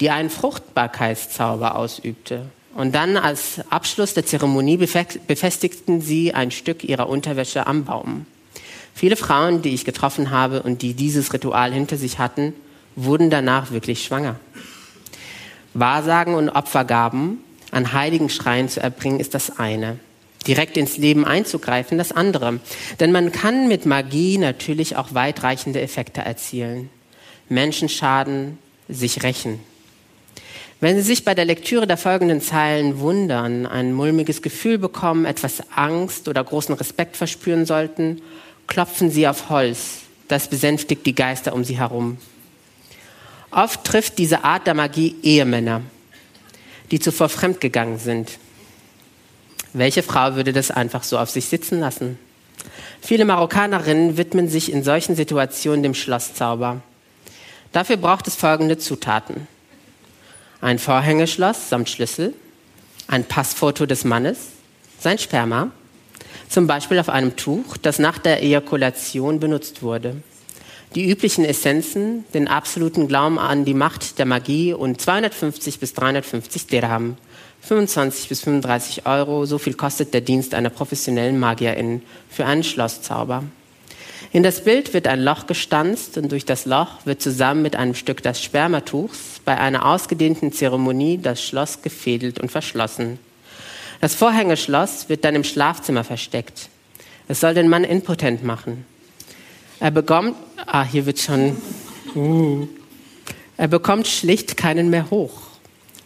die einen Fruchtbarkeitszauber ausübte. Und dann als Abschluss der Zeremonie befestigten sie ein Stück ihrer Unterwäsche am Baum. Viele Frauen, die ich getroffen habe und die dieses Ritual hinter sich hatten, wurden danach wirklich schwanger. Wahrsagen und Opfergaben an heiligen Schreien zu erbringen, ist das eine. Direkt ins Leben einzugreifen, das andere. Denn man kann mit Magie natürlich auch weitreichende Effekte erzielen. Menschen schaden, sich rächen. Wenn Sie sich bei der Lektüre der folgenden Zeilen wundern, ein mulmiges Gefühl bekommen, etwas Angst oder großen Respekt verspüren sollten, klopfen Sie auf Holz. Das besänftigt die Geister um Sie herum. Oft trifft diese Art der Magie Ehemänner, die zuvor fremdgegangen sind. Welche Frau würde das einfach so auf sich sitzen lassen? Viele Marokkanerinnen widmen sich in solchen Situationen dem Schlosszauber. Dafür braucht es folgende Zutaten. Ein Vorhängeschloss samt Schlüssel, ein Passfoto des Mannes, sein Sperma, zum Beispiel auf einem Tuch, das nach der Ejakulation benutzt wurde. Die üblichen Essenzen, den absoluten Glauben an die Macht der Magie und 250 bis 350 Dirham, 25 bis 35 Euro, so viel kostet der Dienst einer professionellen Magierin für einen Schlosszauber. In das Bild wird ein Loch gestanzt und durch das Loch wird zusammen mit einem Stück des Spermatuchs bei einer ausgedehnten Zeremonie das Schloss gefädelt und verschlossen. Das Vorhängeschloss wird dann im Schlafzimmer versteckt. Es soll den Mann impotent machen. Er bekommt, ah, hier wird schon, uh, er bekommt schlicht keinen mehr hoch,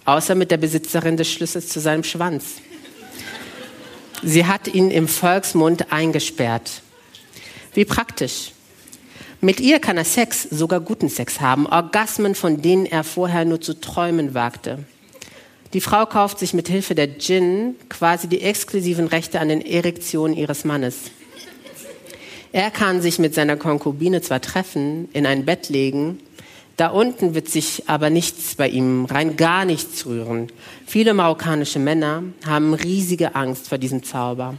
außer mit der Besitzerin des Schlüssels zu seinem Schwanz. Sie hat ihn im Volksmund eingesperrt. Wie praktisch. Mit ihr kann er Sex, sogar guten Sex haben, Orgasmen, von denen er vorher nur zu träumen wagte. Die Frau kauft sich mit Hilfe der Djinn quasi die exklusiven Rechte an den Erektionen ihres Mannes. Er kann sich mit seiner Konkubine zwar treffen, in ein Bett legen, da unten wird sich aber nichts bei ihm, rein gar nichts rühren. Viele marokkanische Männer haben riesige Angst vor diesem Zauber.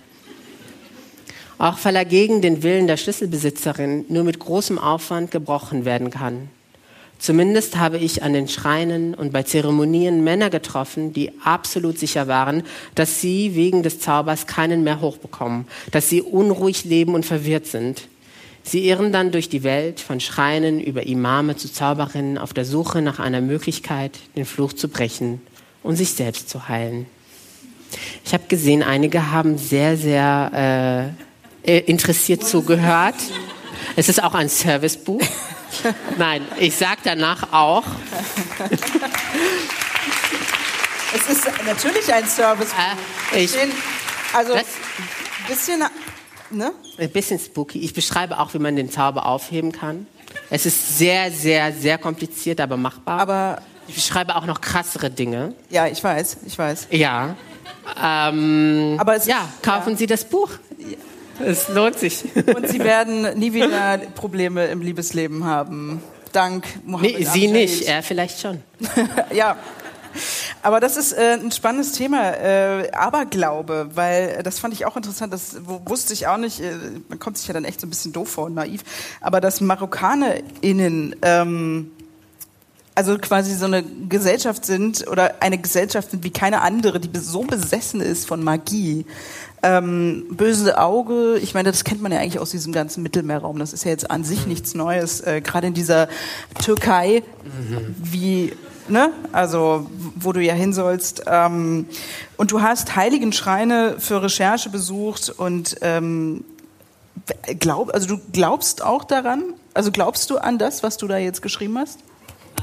Auch weil er gegen den Willen der Schlüsselbesitzerin nur mit großem Aufwand gebrochen werden kann. Zumindest habe ich an den Schreinen und bei Zeremonien Männer getroffen, die absolut sicher waren, dass sie wegen des Zaubers keinen mehr hochbekommen, dass sie unruhig leben und verwirrt sind. Sie irren dann durch die Welt von Schreinen über Imame zu Zauberinnen auf der Suche nach einer Möglichkeit, den Fluch zu brechen und sich selbst zu heilen. Ich habe gesehen, einige haben sehr, sehr äh, interessiert zugehört. Es ist auch ein Servicebuch. Nein, ich sage danach auch. Es ist natürlich ein Service. Äh, ich, also das- ein bisschen, ne? ein bisschen spooky. Ich beschreibe auch, wie man den Zauber aufheben kann. Es ist sehr, sehr, sehr kompliziert, aber machbar. Aber ich beschreibe auch noch krassere Dinge. ja, ich weiß, ich weiß. Ja. Ähm, Aber es- ja, kaufen ja. Sie das Buch. Es lohnt sich. Und Sie werden nie wieder Probleme im Liebesleben haben. Dank Mohammed Nee, Sie Amjad. nicht, er vielleicht schon. ja. Aber das ist äh, ein spannendes Thema, äh, Aberglaube, weil das fand ich auch interessant, das wusste ich auch nicht, äh, man kommt sich ja dann echt so ein bisschen doof vor und naiv, aber dass MarokkanerInnen ähm, also quasi so eine Gesellschaft sind oder eine Gesellschaft sind wie keine andere, die so besessen ist von Magie. Ähm, böse Auge, ich meine, das kennt man ja eigentlich aus diesem ganzen Mittelmeerraum. Das ist ja jetzt an sich mhm. nichts Neues. Äh, Gerade in dieser Türkei, mhm. wie ne? also wo du ja hin sollst. Ähm, und du hast Heiligenschreine für Recherche besucht und ähm, glaub, also du glaubst auch daran? Also glaubst du an das, was du da jetzt geschrieben hast?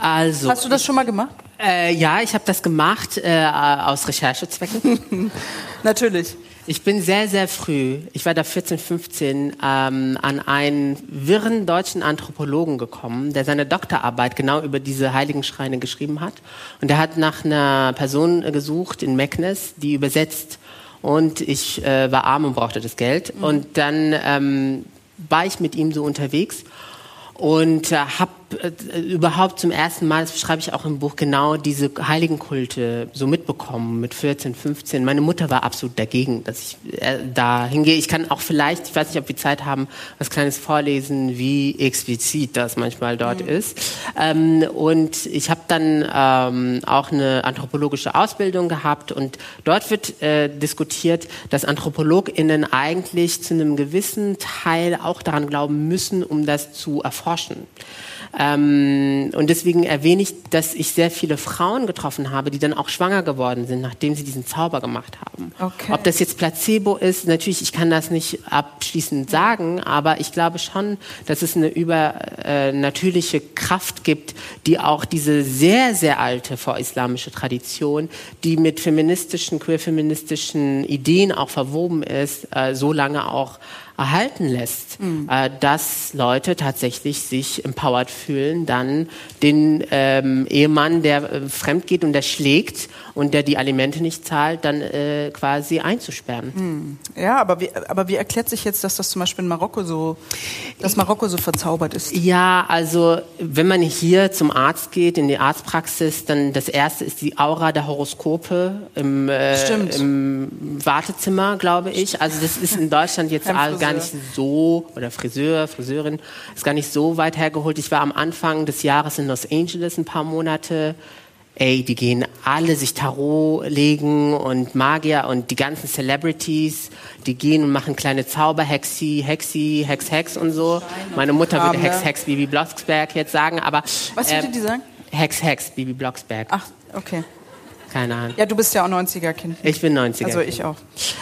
Also, hast du das schon mal gemacht? Äh, ja, ich habe das gemacht äh, aus Recherchezwecken. Natürlich. Ich bin sehr, sehr früh, ich war da 14, 15, ähm, an einen wirren deutschen Anthropologen gekommen, der seine Doktorarbeit genau über diese Heiligenschreine geschrieben hat. Und er hat nach einer Person gesucht in Meknes, die übersetzt. Und ich äh, war arm und brauchte das Geld. Mhm. Und dann ähm, war ich mit ihm so unterwegs und äh, habe äh, überhaupt zum ersten Mal, das beschreibe ich auch im Buch, genau diese Heiligenkulte so mitbekommen mit 14, 15. Meine Mutter war absolut dagegen, dass ich äh, da hingehe. Ich kann auch vielleicht, ich weiß nicht, ob wir Zeit haben, was Kleines vorlesen, wie explizit das manchmal dort mhm. ist. Ähm, und ich habe dann ähm, auch eine anthropologische Ausbildung gehabt und dort wird äh, diskutiert, dass AnthropologInnen eigentlich zu einem gewissen Teil auch daran glauben müssen, um das zu erforschen. Ähm, und deswegen erwähne ich, dass ich sehr viele Frauen getroffen habe, die dann auch schwanger geworden sind, nachdem sie diesen Zauber gemacht haben. Okay. Ob das jetzt Placebo ist, natürlich, ich kann das nicht abschließend sagen, aber ich glaube schon, dass es eine übernatürliche äh, Kraft gibt, die auch diese sehr, sehr alte vorislamische Tradition, die mit feministischen, queer-feministischen Ideen auch verwoben ist, äh, so lange auch erhalten lässt, mhm. äh, dass Leute tatsächlich sich empowered fühlen, dann den ähm, Ehemann, der äh, fremd geht und der schlägt und der die Alimente nicht zahlt, dann äh, quasi einzusperren. Mhm. Ja, aber wie, aber wie erklärt sich jetzt, dass das zum Beispiel in Marokko so, dass Marokko so verzaubert ist? Ja, also wenn man hier zum Arzt geht, in die Arztpraxis, dann das erste ist die Aura der Horoskope im, äh, im Wartezimmer, glaube ich. Also das ist in Deutschland jetzt gar nicht so, oder Friseur, Friseurin, ist gar nicht so weit hergeholt. Ich war am Anfang des Jahres in Los Angeles ein paar Monate. Ey, die gehen alle sich Tarot legen und Magier und die ganzen Celebrities, die gehen und machen kleine Zauber, Hexi, Hexi, Hex, Hex und so. Meine Mutter würde Hex, Hex, Bibi Blocksberg jetzt sagen, aber... Was würde äh, die sagen? Hex, Hex, Bibi Blocksberg. Ach, okay. Keine Ahnung. Ja, du bist ja auch 90er-Kind. Ich bin 90er. Also ich auch.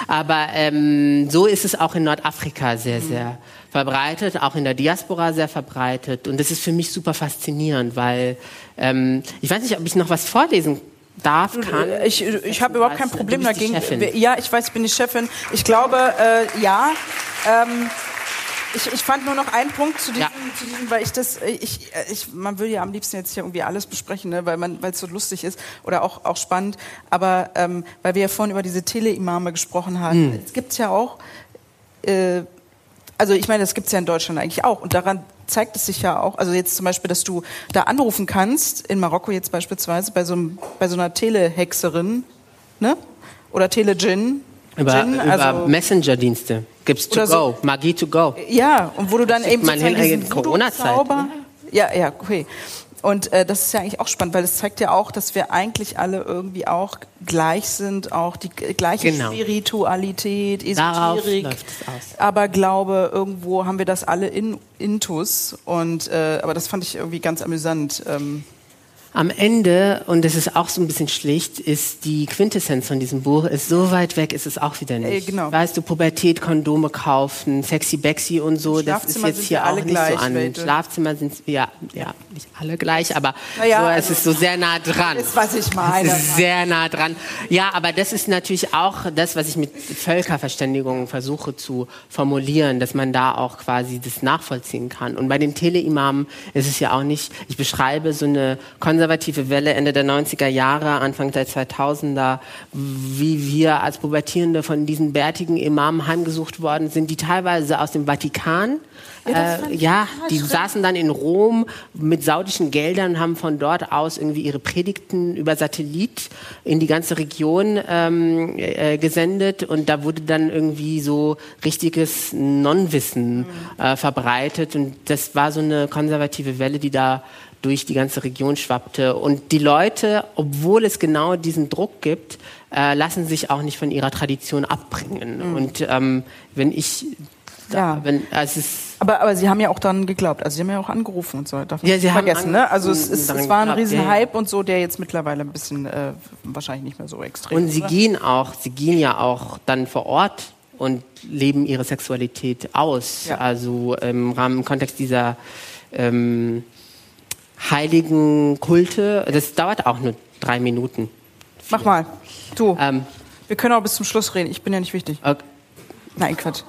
Aber ähm, so ist es auch in Nordafrika sehr, mhm. sehr verbreitet, auch in der Diaspora sehr verbreitet. Und das ist für mich super faszinierend, weil ähm, ich weiß nicht, ob ich noch was vorlesen darf, kann. Ich, ich habe überhaupt kein Problem dagegen. Ja, ich weiß, ich bin die Chefin. Ich glaube, äh, ja. Ähm, ich, ich fand nur noch einen Punkt zu diesem, ja. zu diesem weil ich das, ich, ich, man will ja am liebsten jetzt hier irgendwie alles besprechen, ne, weil man, weil es so lustig ist oder auch, auch spannend. Aber ähm, weil wir ja vorhin über diese Teleimame gesprochen haben, mhm. es gibt ja auch, äh, also ich meine, das gibt es ja in Deutschland eigentlich auch. Und daran zeigt es sich ja auch, also jetzt zum Beispiel, dass du da anrufen kannst, in Marokko jetzt beispielsweise, bei so, einem, bei so einer Telehexerin, ne? Oder Telejin, über, Gin, über also Messenger-Dienste gibt's to so. go, Magie to go. Ja, und wo du dann eben man hin in Corona-Zeit. Ja, ja, okay. Und äh, das ist ja eigentlich auch spannend, weil es zeigt ja auch, dass wir eigentlich alle irgendwie auch gleich sind, auch die gleiche genau. Spiritualität, Esoterik, aber Glaube, irgendwo haben wir das alle in Intus. Und äh, aber das fand ich irgendwie ganz amüsant. Ähm, am Ende, und das ist auch so ein bisschen schlicht, ist die Quintessenz von diesem Buch, ist so weit weg ist es auch wieder nicht. Äh, genau. Weißt du, Pubertät, Kondome kaufen, Sexy Bexy und so, das ist jetzt hier auch nicht so an. Im Schlafzimmer sind ja, ja, nicht alle gleich, aber naja, so, es also, ist so sehr nah dran. Das ist, was ich meine. Es ist sehr nah dran. Ja, aber das ist natürlich auch das, was ich mit Völkerverständigung versuche zu formulieren, dass man da auch quasi das nachvollziehen kann. Und bei den Teleimamen ist es ja auch nicht, ich beschreibe so eine konservative konservative Welle Ende der 90er Jahre, Anfang der 2000er, wie wir als Pubertierende von diesen bärtigen Imamen heimgesucht worden sind, die teilweise aus dem Vatikan ja, äh, ja die saßen dann in Rom mit saudischen Geldern und haben von dort aus irgendwie ihre Predigten über Satellit in die ganze Region ähm, äh, gesendet und da wurde dann irgendwie so richtiges Nonwissen mhm. äh, verbreitet und das war so eine konservative Welle, die da durch die ganze Region schwappte. Und die Leute, obwohl es genau diesen Druck gibt, äh, lassen sich auch nicht von ihrer Tradition abbringen. Mhm. Und ähm, wenn ich da, ja. wenn, also aber, aber Sie haben ja auch dann geglaubt, also Sie haben ja auch angerufen und so, darf ja, Sie vergessen, ne? Also es, ist, es war ein Riesenhype ja. und so, der jetzt mittlerweile ein bisschen äh, wahrscheinlich nicht mehr so extrem ist. Und Sie oder? gehen auch, Sie gehen ja auch dann vor Ort und leben ihre Sexualität aus. Ja. Also im Rahmen, im Kontext dieser ähm, heiligen Kulte. Das dauert auch nur drei Minuten. Mach mal. Du. Ähm, wir können auch bis zum Schluss reden. Ich bin ja nicht wichtig. Okay. Nein, Quatsch.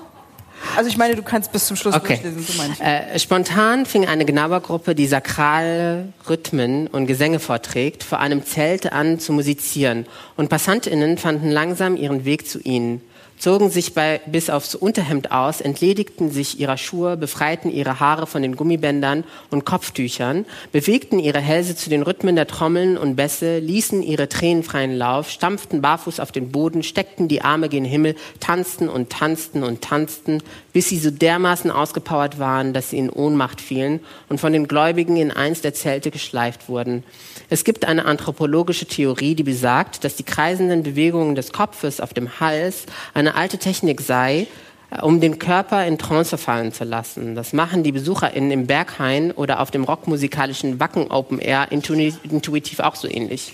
Also ich meine, du kannst bis zum Schluss okay. durchlesen, so meine ich. Äh, spontan fing eine Gnabergruppe, die sakrale Rhythmen und Gesänge vorträgt, vor einem Zelt an zu musizieren und PassantInnen fanden langsam ihren Weg zu ihnen zogen sich bei, bis aufs Unterhemd aus, entledigten sich ihrer Schuhe, befreiten ihre Haare von den Gummibändern und Kopftüchern, bewegten ihre Hälse zu den Rhythmen der Trommeln und Bässe, ließen ihre tränenfreien Lauf, stampften barfuß auf den Boden, steckten die Arme gen Himmel, tanzten und tanzten und tanzten, bis sie so dermaßen ausgepowert waren, dass sie in Ohnmacht fielen und von den Gläubigen in eins der Zelte geschleift wurden. Es gibt eine anthropologische Theorie, die besagt, dass die kreisenden Bewegungen des Kopfes auf dem Hals eine alte Technik sei, äh, um den Körper in Trance fallen zu lassen. Das machen die BesucherInnen im Berghain oder auf dem rockmusikalischen Wacken Open Air intuitiv auch so ähnlich.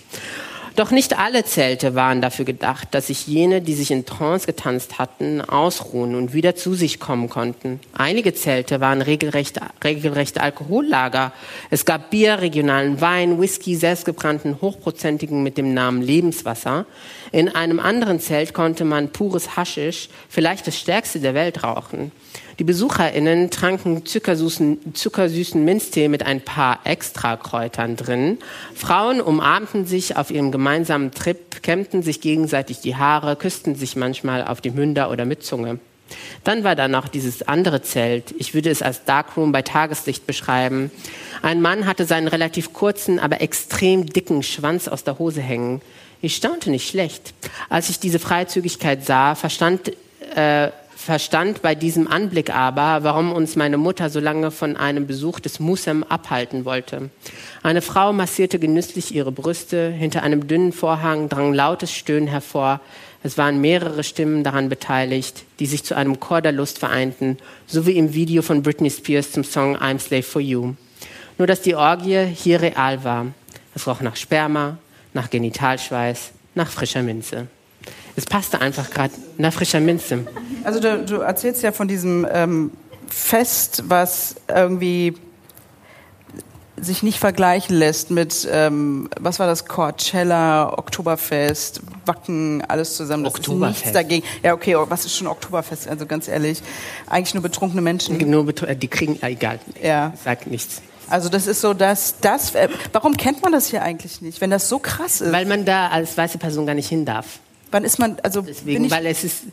Doch nicht alle Zelte waren dafür gedacht, dass sich jene, die sich in Trance getanzt hatten, ausruhen und wieder zu sich kommen konnten. Einige Zelte waren regelrechte, regelrechte Alkohollager. Es gab Bier, regionalen Wein, Whisky, selbstgebrannten, hochprozentigen mit dem Namen Lebenswasser. In einem anderen Zelt konnte man pures Haschisch, vielleicht das stärkste der Welt, rauchen. Die BesucherInnen tranken zuckersüßen, zuckersüßen Minztee mit ein paar Extrakräutern drin. Frauen umarmten sich auf ihrem gemeinsamen Trip, kämmten sich gegenseitig die Haare, küssten sich manchmal auf die Münder oder mit Zunge. Dann war da noch dieses andere Zelt. Ich würde es als Darkroom bei Tageslicht beschreiben. Ein Mann hatte seinen relativ kurzen, aber extrem dicken Schwanz aus der Hose hängen. Ich staunte nicht schlecht. Als ich diese Freizügigkeit sah, verstand äh, verstand bei diesem Anblick aber, warum uns meine Mutter so lange von einem Besuch des Musem abhalten wollte. Eine Frau massierte genüsslich ihre Brüste, hinter einem dünnen Vorhang drang lautes Stöhnen hervor. Es waren mehrere Stimmen daran beteiligt, die sich zu einem Chor der Lust vereinten, so wie im Video von Britney Spears zum Song I'm Slave for You. Nur dass die Orgie hier real war. Es roch nach Sperma, nach Genitalschweiß, nach frischer Minze. Es passte einfach gerade nach frischer Minze. Also du, du, erzählst ja von diesem ähm, Fest, was irgendwie sich nicht vergleichen lässt mit, ähm, was war das, Coachella, Oktoberfest, Wacken, alles zusammen. Das Oktoberfest. Nichts dagegen. Ja, okay, oh, was ist schon Oktoberfest? Also ganz ehrlich, eigentlich nur betrunkene Menschen. Nur betrunkene, die kriegen, ja, egal, ja. sag nichts. Also das ist so, dass das, äh, warum kennt man das hier eigentlich nicht, wenn das so krass ist? Weil man da als weiße Person gar nicht hin darf. Wann ist man, also Deswegen, weil es ist,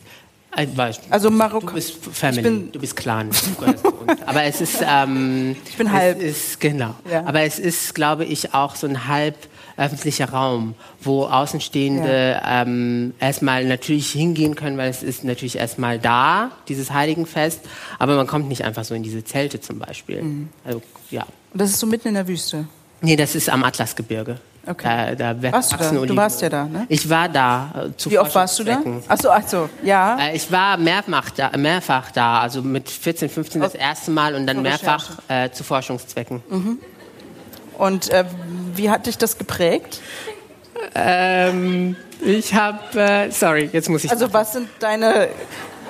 also Marokko. Du bist Family, bin, du bist Clan. Aber es ist. Ähm, ich bin halb. Ist, genau. Ja. Aber es ist, glaube ich, auch so ein halb öffentlicher Raum, wo Außenstehende ja. ähm, erstmal natürlich hingehen können, weil es ist natürlich erstmal da, dieses Heiligenfest. Aber man kommt nicht einfach so in diese Zelte zum Beispiel. Mhm. Also, ja. Und das ist so mitten in der Wüste? Nee, das ist am Atlasgebirge. Okay. Da, da warst du, da? du warst ja da, ne? Ich war da. Äh, zu Wie oft warst du da? Achso, achso, ja. Äh, ich war mehrfach da, mehrfach da, also mit 14, 15 das erste Mal und dann mehrfach äh, zu Forschungszwecken. Mhm. Und äh, wie hat dich das geprägt? Ähm, ich habe, äh, sorry, jetzt muss ich. Also was sind deine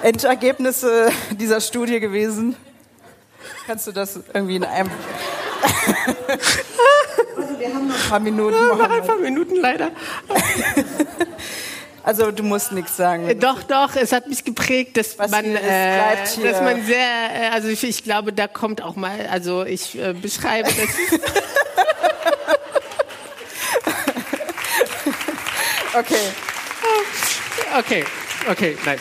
Endergebnisse dieser Studie gewesen? Kannst du das irgendwie in einem also wir haben noch ein paar Minuten. Ja, noch ein paar Minuten leider. Also du musst nichts sagen. Äh, doch, doch, es hat mich geprägt, dass Was man, äh, dass man sehr, äh, also ich, ich, glaube, da kommt auch mal, also ich äh, beschreibe das. okay. Okay, okay, nein.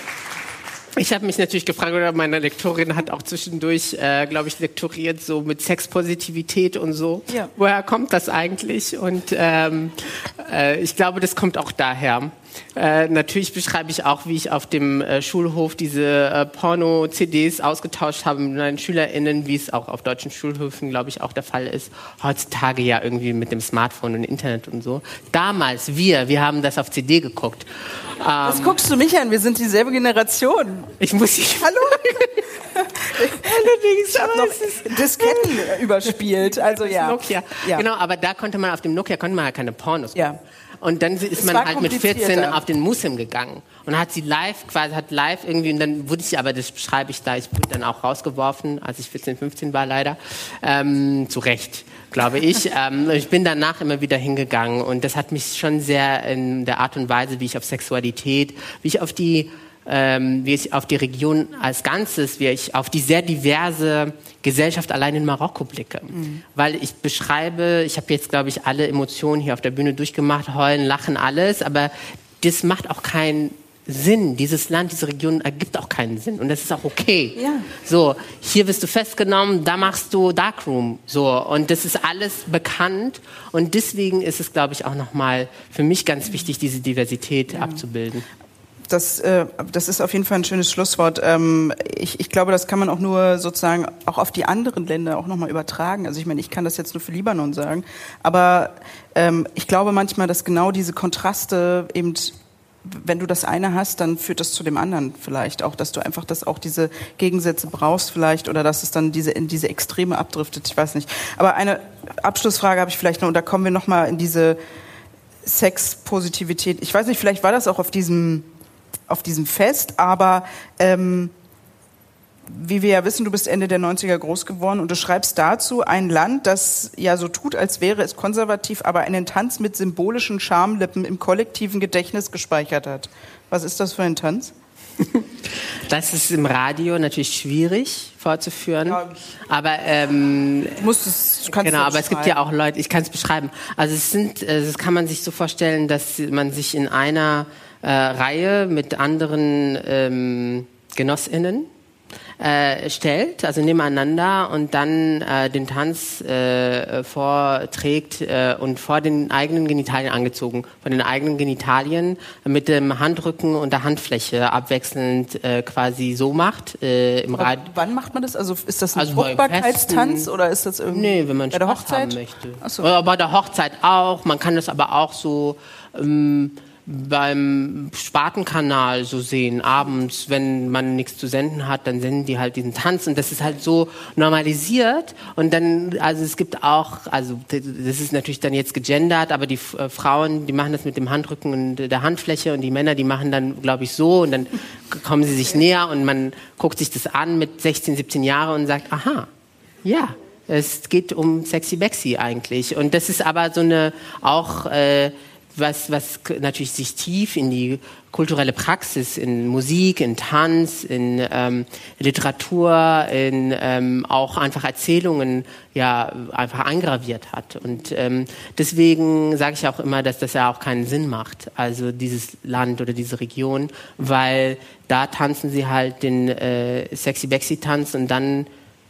Ich habe mich natürlich gefragt, oder meine Lektorin hat auch zwischendurch, äh, glaube ich, lektoriert so mit Sexpositivität und so. Ja. Woher kommt das eigentlich? Und ähm, äh, ich glaube, das kommt auch daher. Äh, natürlich beschreibe ich auch, wie ich auf dem äh, Schulhof diese äh, Porno-CDs ausgetauscht habe mit meinen SchülerInnen, wie es auch auf deutschen Schulhöfen, glaube ich, auch der Fall ist. Heutzutage ja irgendwie mit dem Smartphone und Internet und so. Damals, wir, wir haben das auf CD geguckt. Was ähm, guckst du mich an? Wir sind dieselbe Generation. Ich muss dich. Hallo? Allerdings, ich habe noch Disketten überspielt. Also ja. Nokia. ja. Genau, aber da konnte man auf dem Nokia konnte man ja keine Pornos gucken. Ja. Und dann ist man halt mit 14 auf den Muslim gegangen. Und hat sie live quasi hat live irgendwie und dann wurde ich aber das beschreibe ich da ich wurde dann auch rausgeworfen als ich 14 15 war leider ähm, zu Recht glaube ich. Ähm, ich bin danach immer wieder hingegangen. Und das hat mich schon sehr in der Art und Weise wie ich auf Sexualität wie ich auf die ähm, wie ich auf die Region als Ganzes, wie ich auf die sehr diverse Gesellschaft allein in Marokko blicke. Mhm. Weil ich beschreibe, ich habe jetzt, glaube ich, alle Emotionen hier auf der Bühne durchgemacht, heulen, lachen, alles, aber das macht auch keinen Sinn. Dieses Land, diese Region ergibt auch keinen Sinn. Und das ist auch okay. Ja. So, hier wirst du festgenommen, da machst du Darkroom. So, und das ist alles bekannt. Und deswegen ist es, glaube ich, auch nochmal für mich ganz wichtig, diese Diversität ja. abzubilden das, äh, das ist auf jeden Fall ein schönes Schlusswort. Ähm, ich, ich glaube, das kann man auch nur sozusagen auch auf die anderen Länder auch nochmal übertragen. Also ich meine, ich kann das jetzt nur für Libanon sagen, aber ähm, ich glaube manchmal, dass genau diese Kontraste eben wenn du das eine hast, dann führt das zu dem anderen vielleicht auch, dass du einfach das auch diese Gegensätze brauchst vielleicht oder dass es dann diese in diese Extreme abdriftet. Ich weiß nicht. Aber eine Abschlussfrage habe ich vielleicht noch und da kommen wir noch mal in diese Sexpositivität. Ich weiß nicht, vielleicht war das auch auf diesem auf diesem Fest, aber ähm, wie wir ja wissen, du bist Ende der 90er groß geworden und du schreibst dazu ein Land, das ja so tut, als wäre es konservativ, aber einen Tanz mit symbolischen Schamlippen im kollektiven Gedächtnis gespeichert hat. Was ist das für ein Tanz? Das ist im Radio natürlich schwierig vorzuführen, ja. aber ähm, Musst es, kannst genau, aber es gibt ja auch Leute, ich kann es beschreiben. Also es sind, äh, das kann man sich so vorstellen, dass man sich in einer äh, Reihe mit anderen ähm, Genossinnen äh, stellt, also nebeneinander und dann äh, den Tanz äh, vorträgt äh, und vor den eigenen Genitalien angezogen, von den eigenen Genitalien mit dem Handrücken und der Handfläche abwechselnd äh, quasi so macht. Äh, im Rad wann macht man das? Also ist das ein also Fruchtbarkeitstanz oder ist das irgendwie nee, wenn man bei der Hochzeit haben möchte? So. Oder bei der Hochzeit auch. Man kann das aber auch so ähm, beim Spatenkanal so sehen, abends, wenn man nichts zu senden hat, dann senden die halt diesen Tanz und das ist halt so normalisiert und dann, also es gibt auch, also das ist natürlich dann jetzt gegendert, aber die äh, Frauen, die machen das mit dem Handrücken und der Handfläche und die Männer, die machen dann, glaube ich, so und dann kommen sie sich näher und man guckt sich das an mit 16, 17 Jahren und sagt, aha, ja, es geht um Sexy Bexy eigentlich und das ist aber so eine auch äh, was, was natürlich sich tief in die kulturelle Praxis, in Musik, in Tanz, in ähm, Literatur, in ähm, auch einfach Erzählungen ja einfach eingraviert hat. Und ähm, deswegen sage ich auch immer, dass das ja auch keinen Sinn macht, also dieses Land oder diese Region, weil da tanzen sie halt den äh, Sexy Bexy Tanz und dann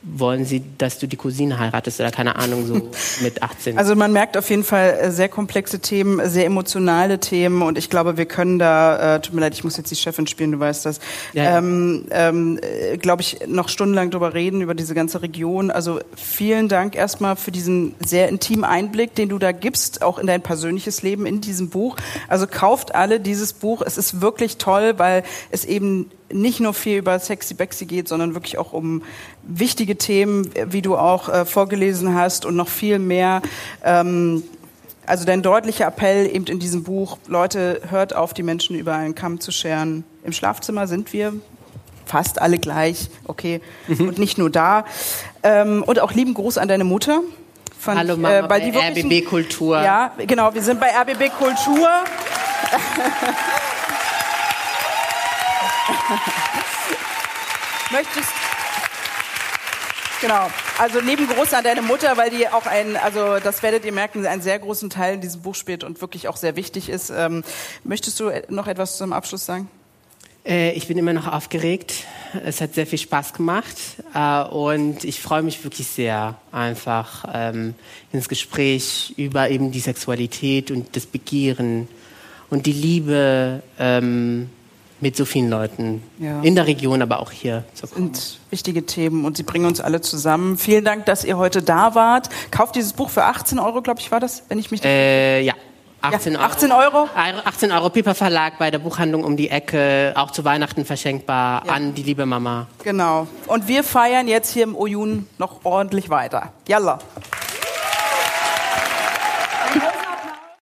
wollen sie, dass du die Cousine heiratest oder keine Ahnung, so mit 18. Also man merkt auf jeden Fall äh, sehr komplexe Themen, sehr emotionale Themen und ich glaube, wir können da, äh, tut mir leid, ich muss jetzt die Chefin spielen, du weißt das, ja. ähm, ähm, äh, glaube ich, noch stundenlang drüber reden, über diese ganze Region. Also vielen Dank erstmal für diesen sehr intimen Einblick, den du da gibst, auch in dein persönliches Leben in diesem Buch. Also kauft alle dieses Buch, es ist wirklich toll, weil es eben nicht nur viel über Sexy Bexy geht, sondern wirklich auch um wichtige Themen, wie du auch äh, vorgelesen hast und noch viel mehr. Ähm, also dein deutlicher Appell eben in diesem Buch, Leute, hört auf, die Menschen über einen Kamm zu scheren. Im Schlafzimmer sind wir fast alle gleich, okay, mhm. und nicht nur da. Ähm, und auch lieben Gruß an deine Mutter. Fand Hallo Mama, äh, bei RBB Kultur. Ja, genau, wir sind bei RBB Kultur. Möchtest Genau. Also lieben Gruß an deine Mutter, weil die auch ein, also das werdet ihr merken, einen sehr großen Teil in diesem Buch spielt und wirklich auch sehr wichtig ist. Ähm, möchtest du noch etwas zum Abschluss sagen? Äh, ich bin immer noch aufgeregt. Es hat sehr viel Spaß gemacht äh, und ich freue mich wirklich sehr einfach ähm, ins Gespräch über eben die Sexualität und das Begehren und die Liebe ähm, mit so vielen Leuten ja. in der Region, aber auch hier zu kommen. Und wichtige Themen und sie bringen uns alle zusammen. Vielen Dank, dass ihr heute da wart. Kauft dieses Buch für 18 Euro, glaube ich, war das, wenn ich mich. Äh, ja. 18, ja, 18 Euro. 18 Euro Piper Verlag bei der Buchhandlung um die Ecke, auch zu Weihnachten verschenkbar ja. an die liebe Mama. Genau. Und wir feiern jetzt hier im Oyun noch ordentlich weiter. Yalla.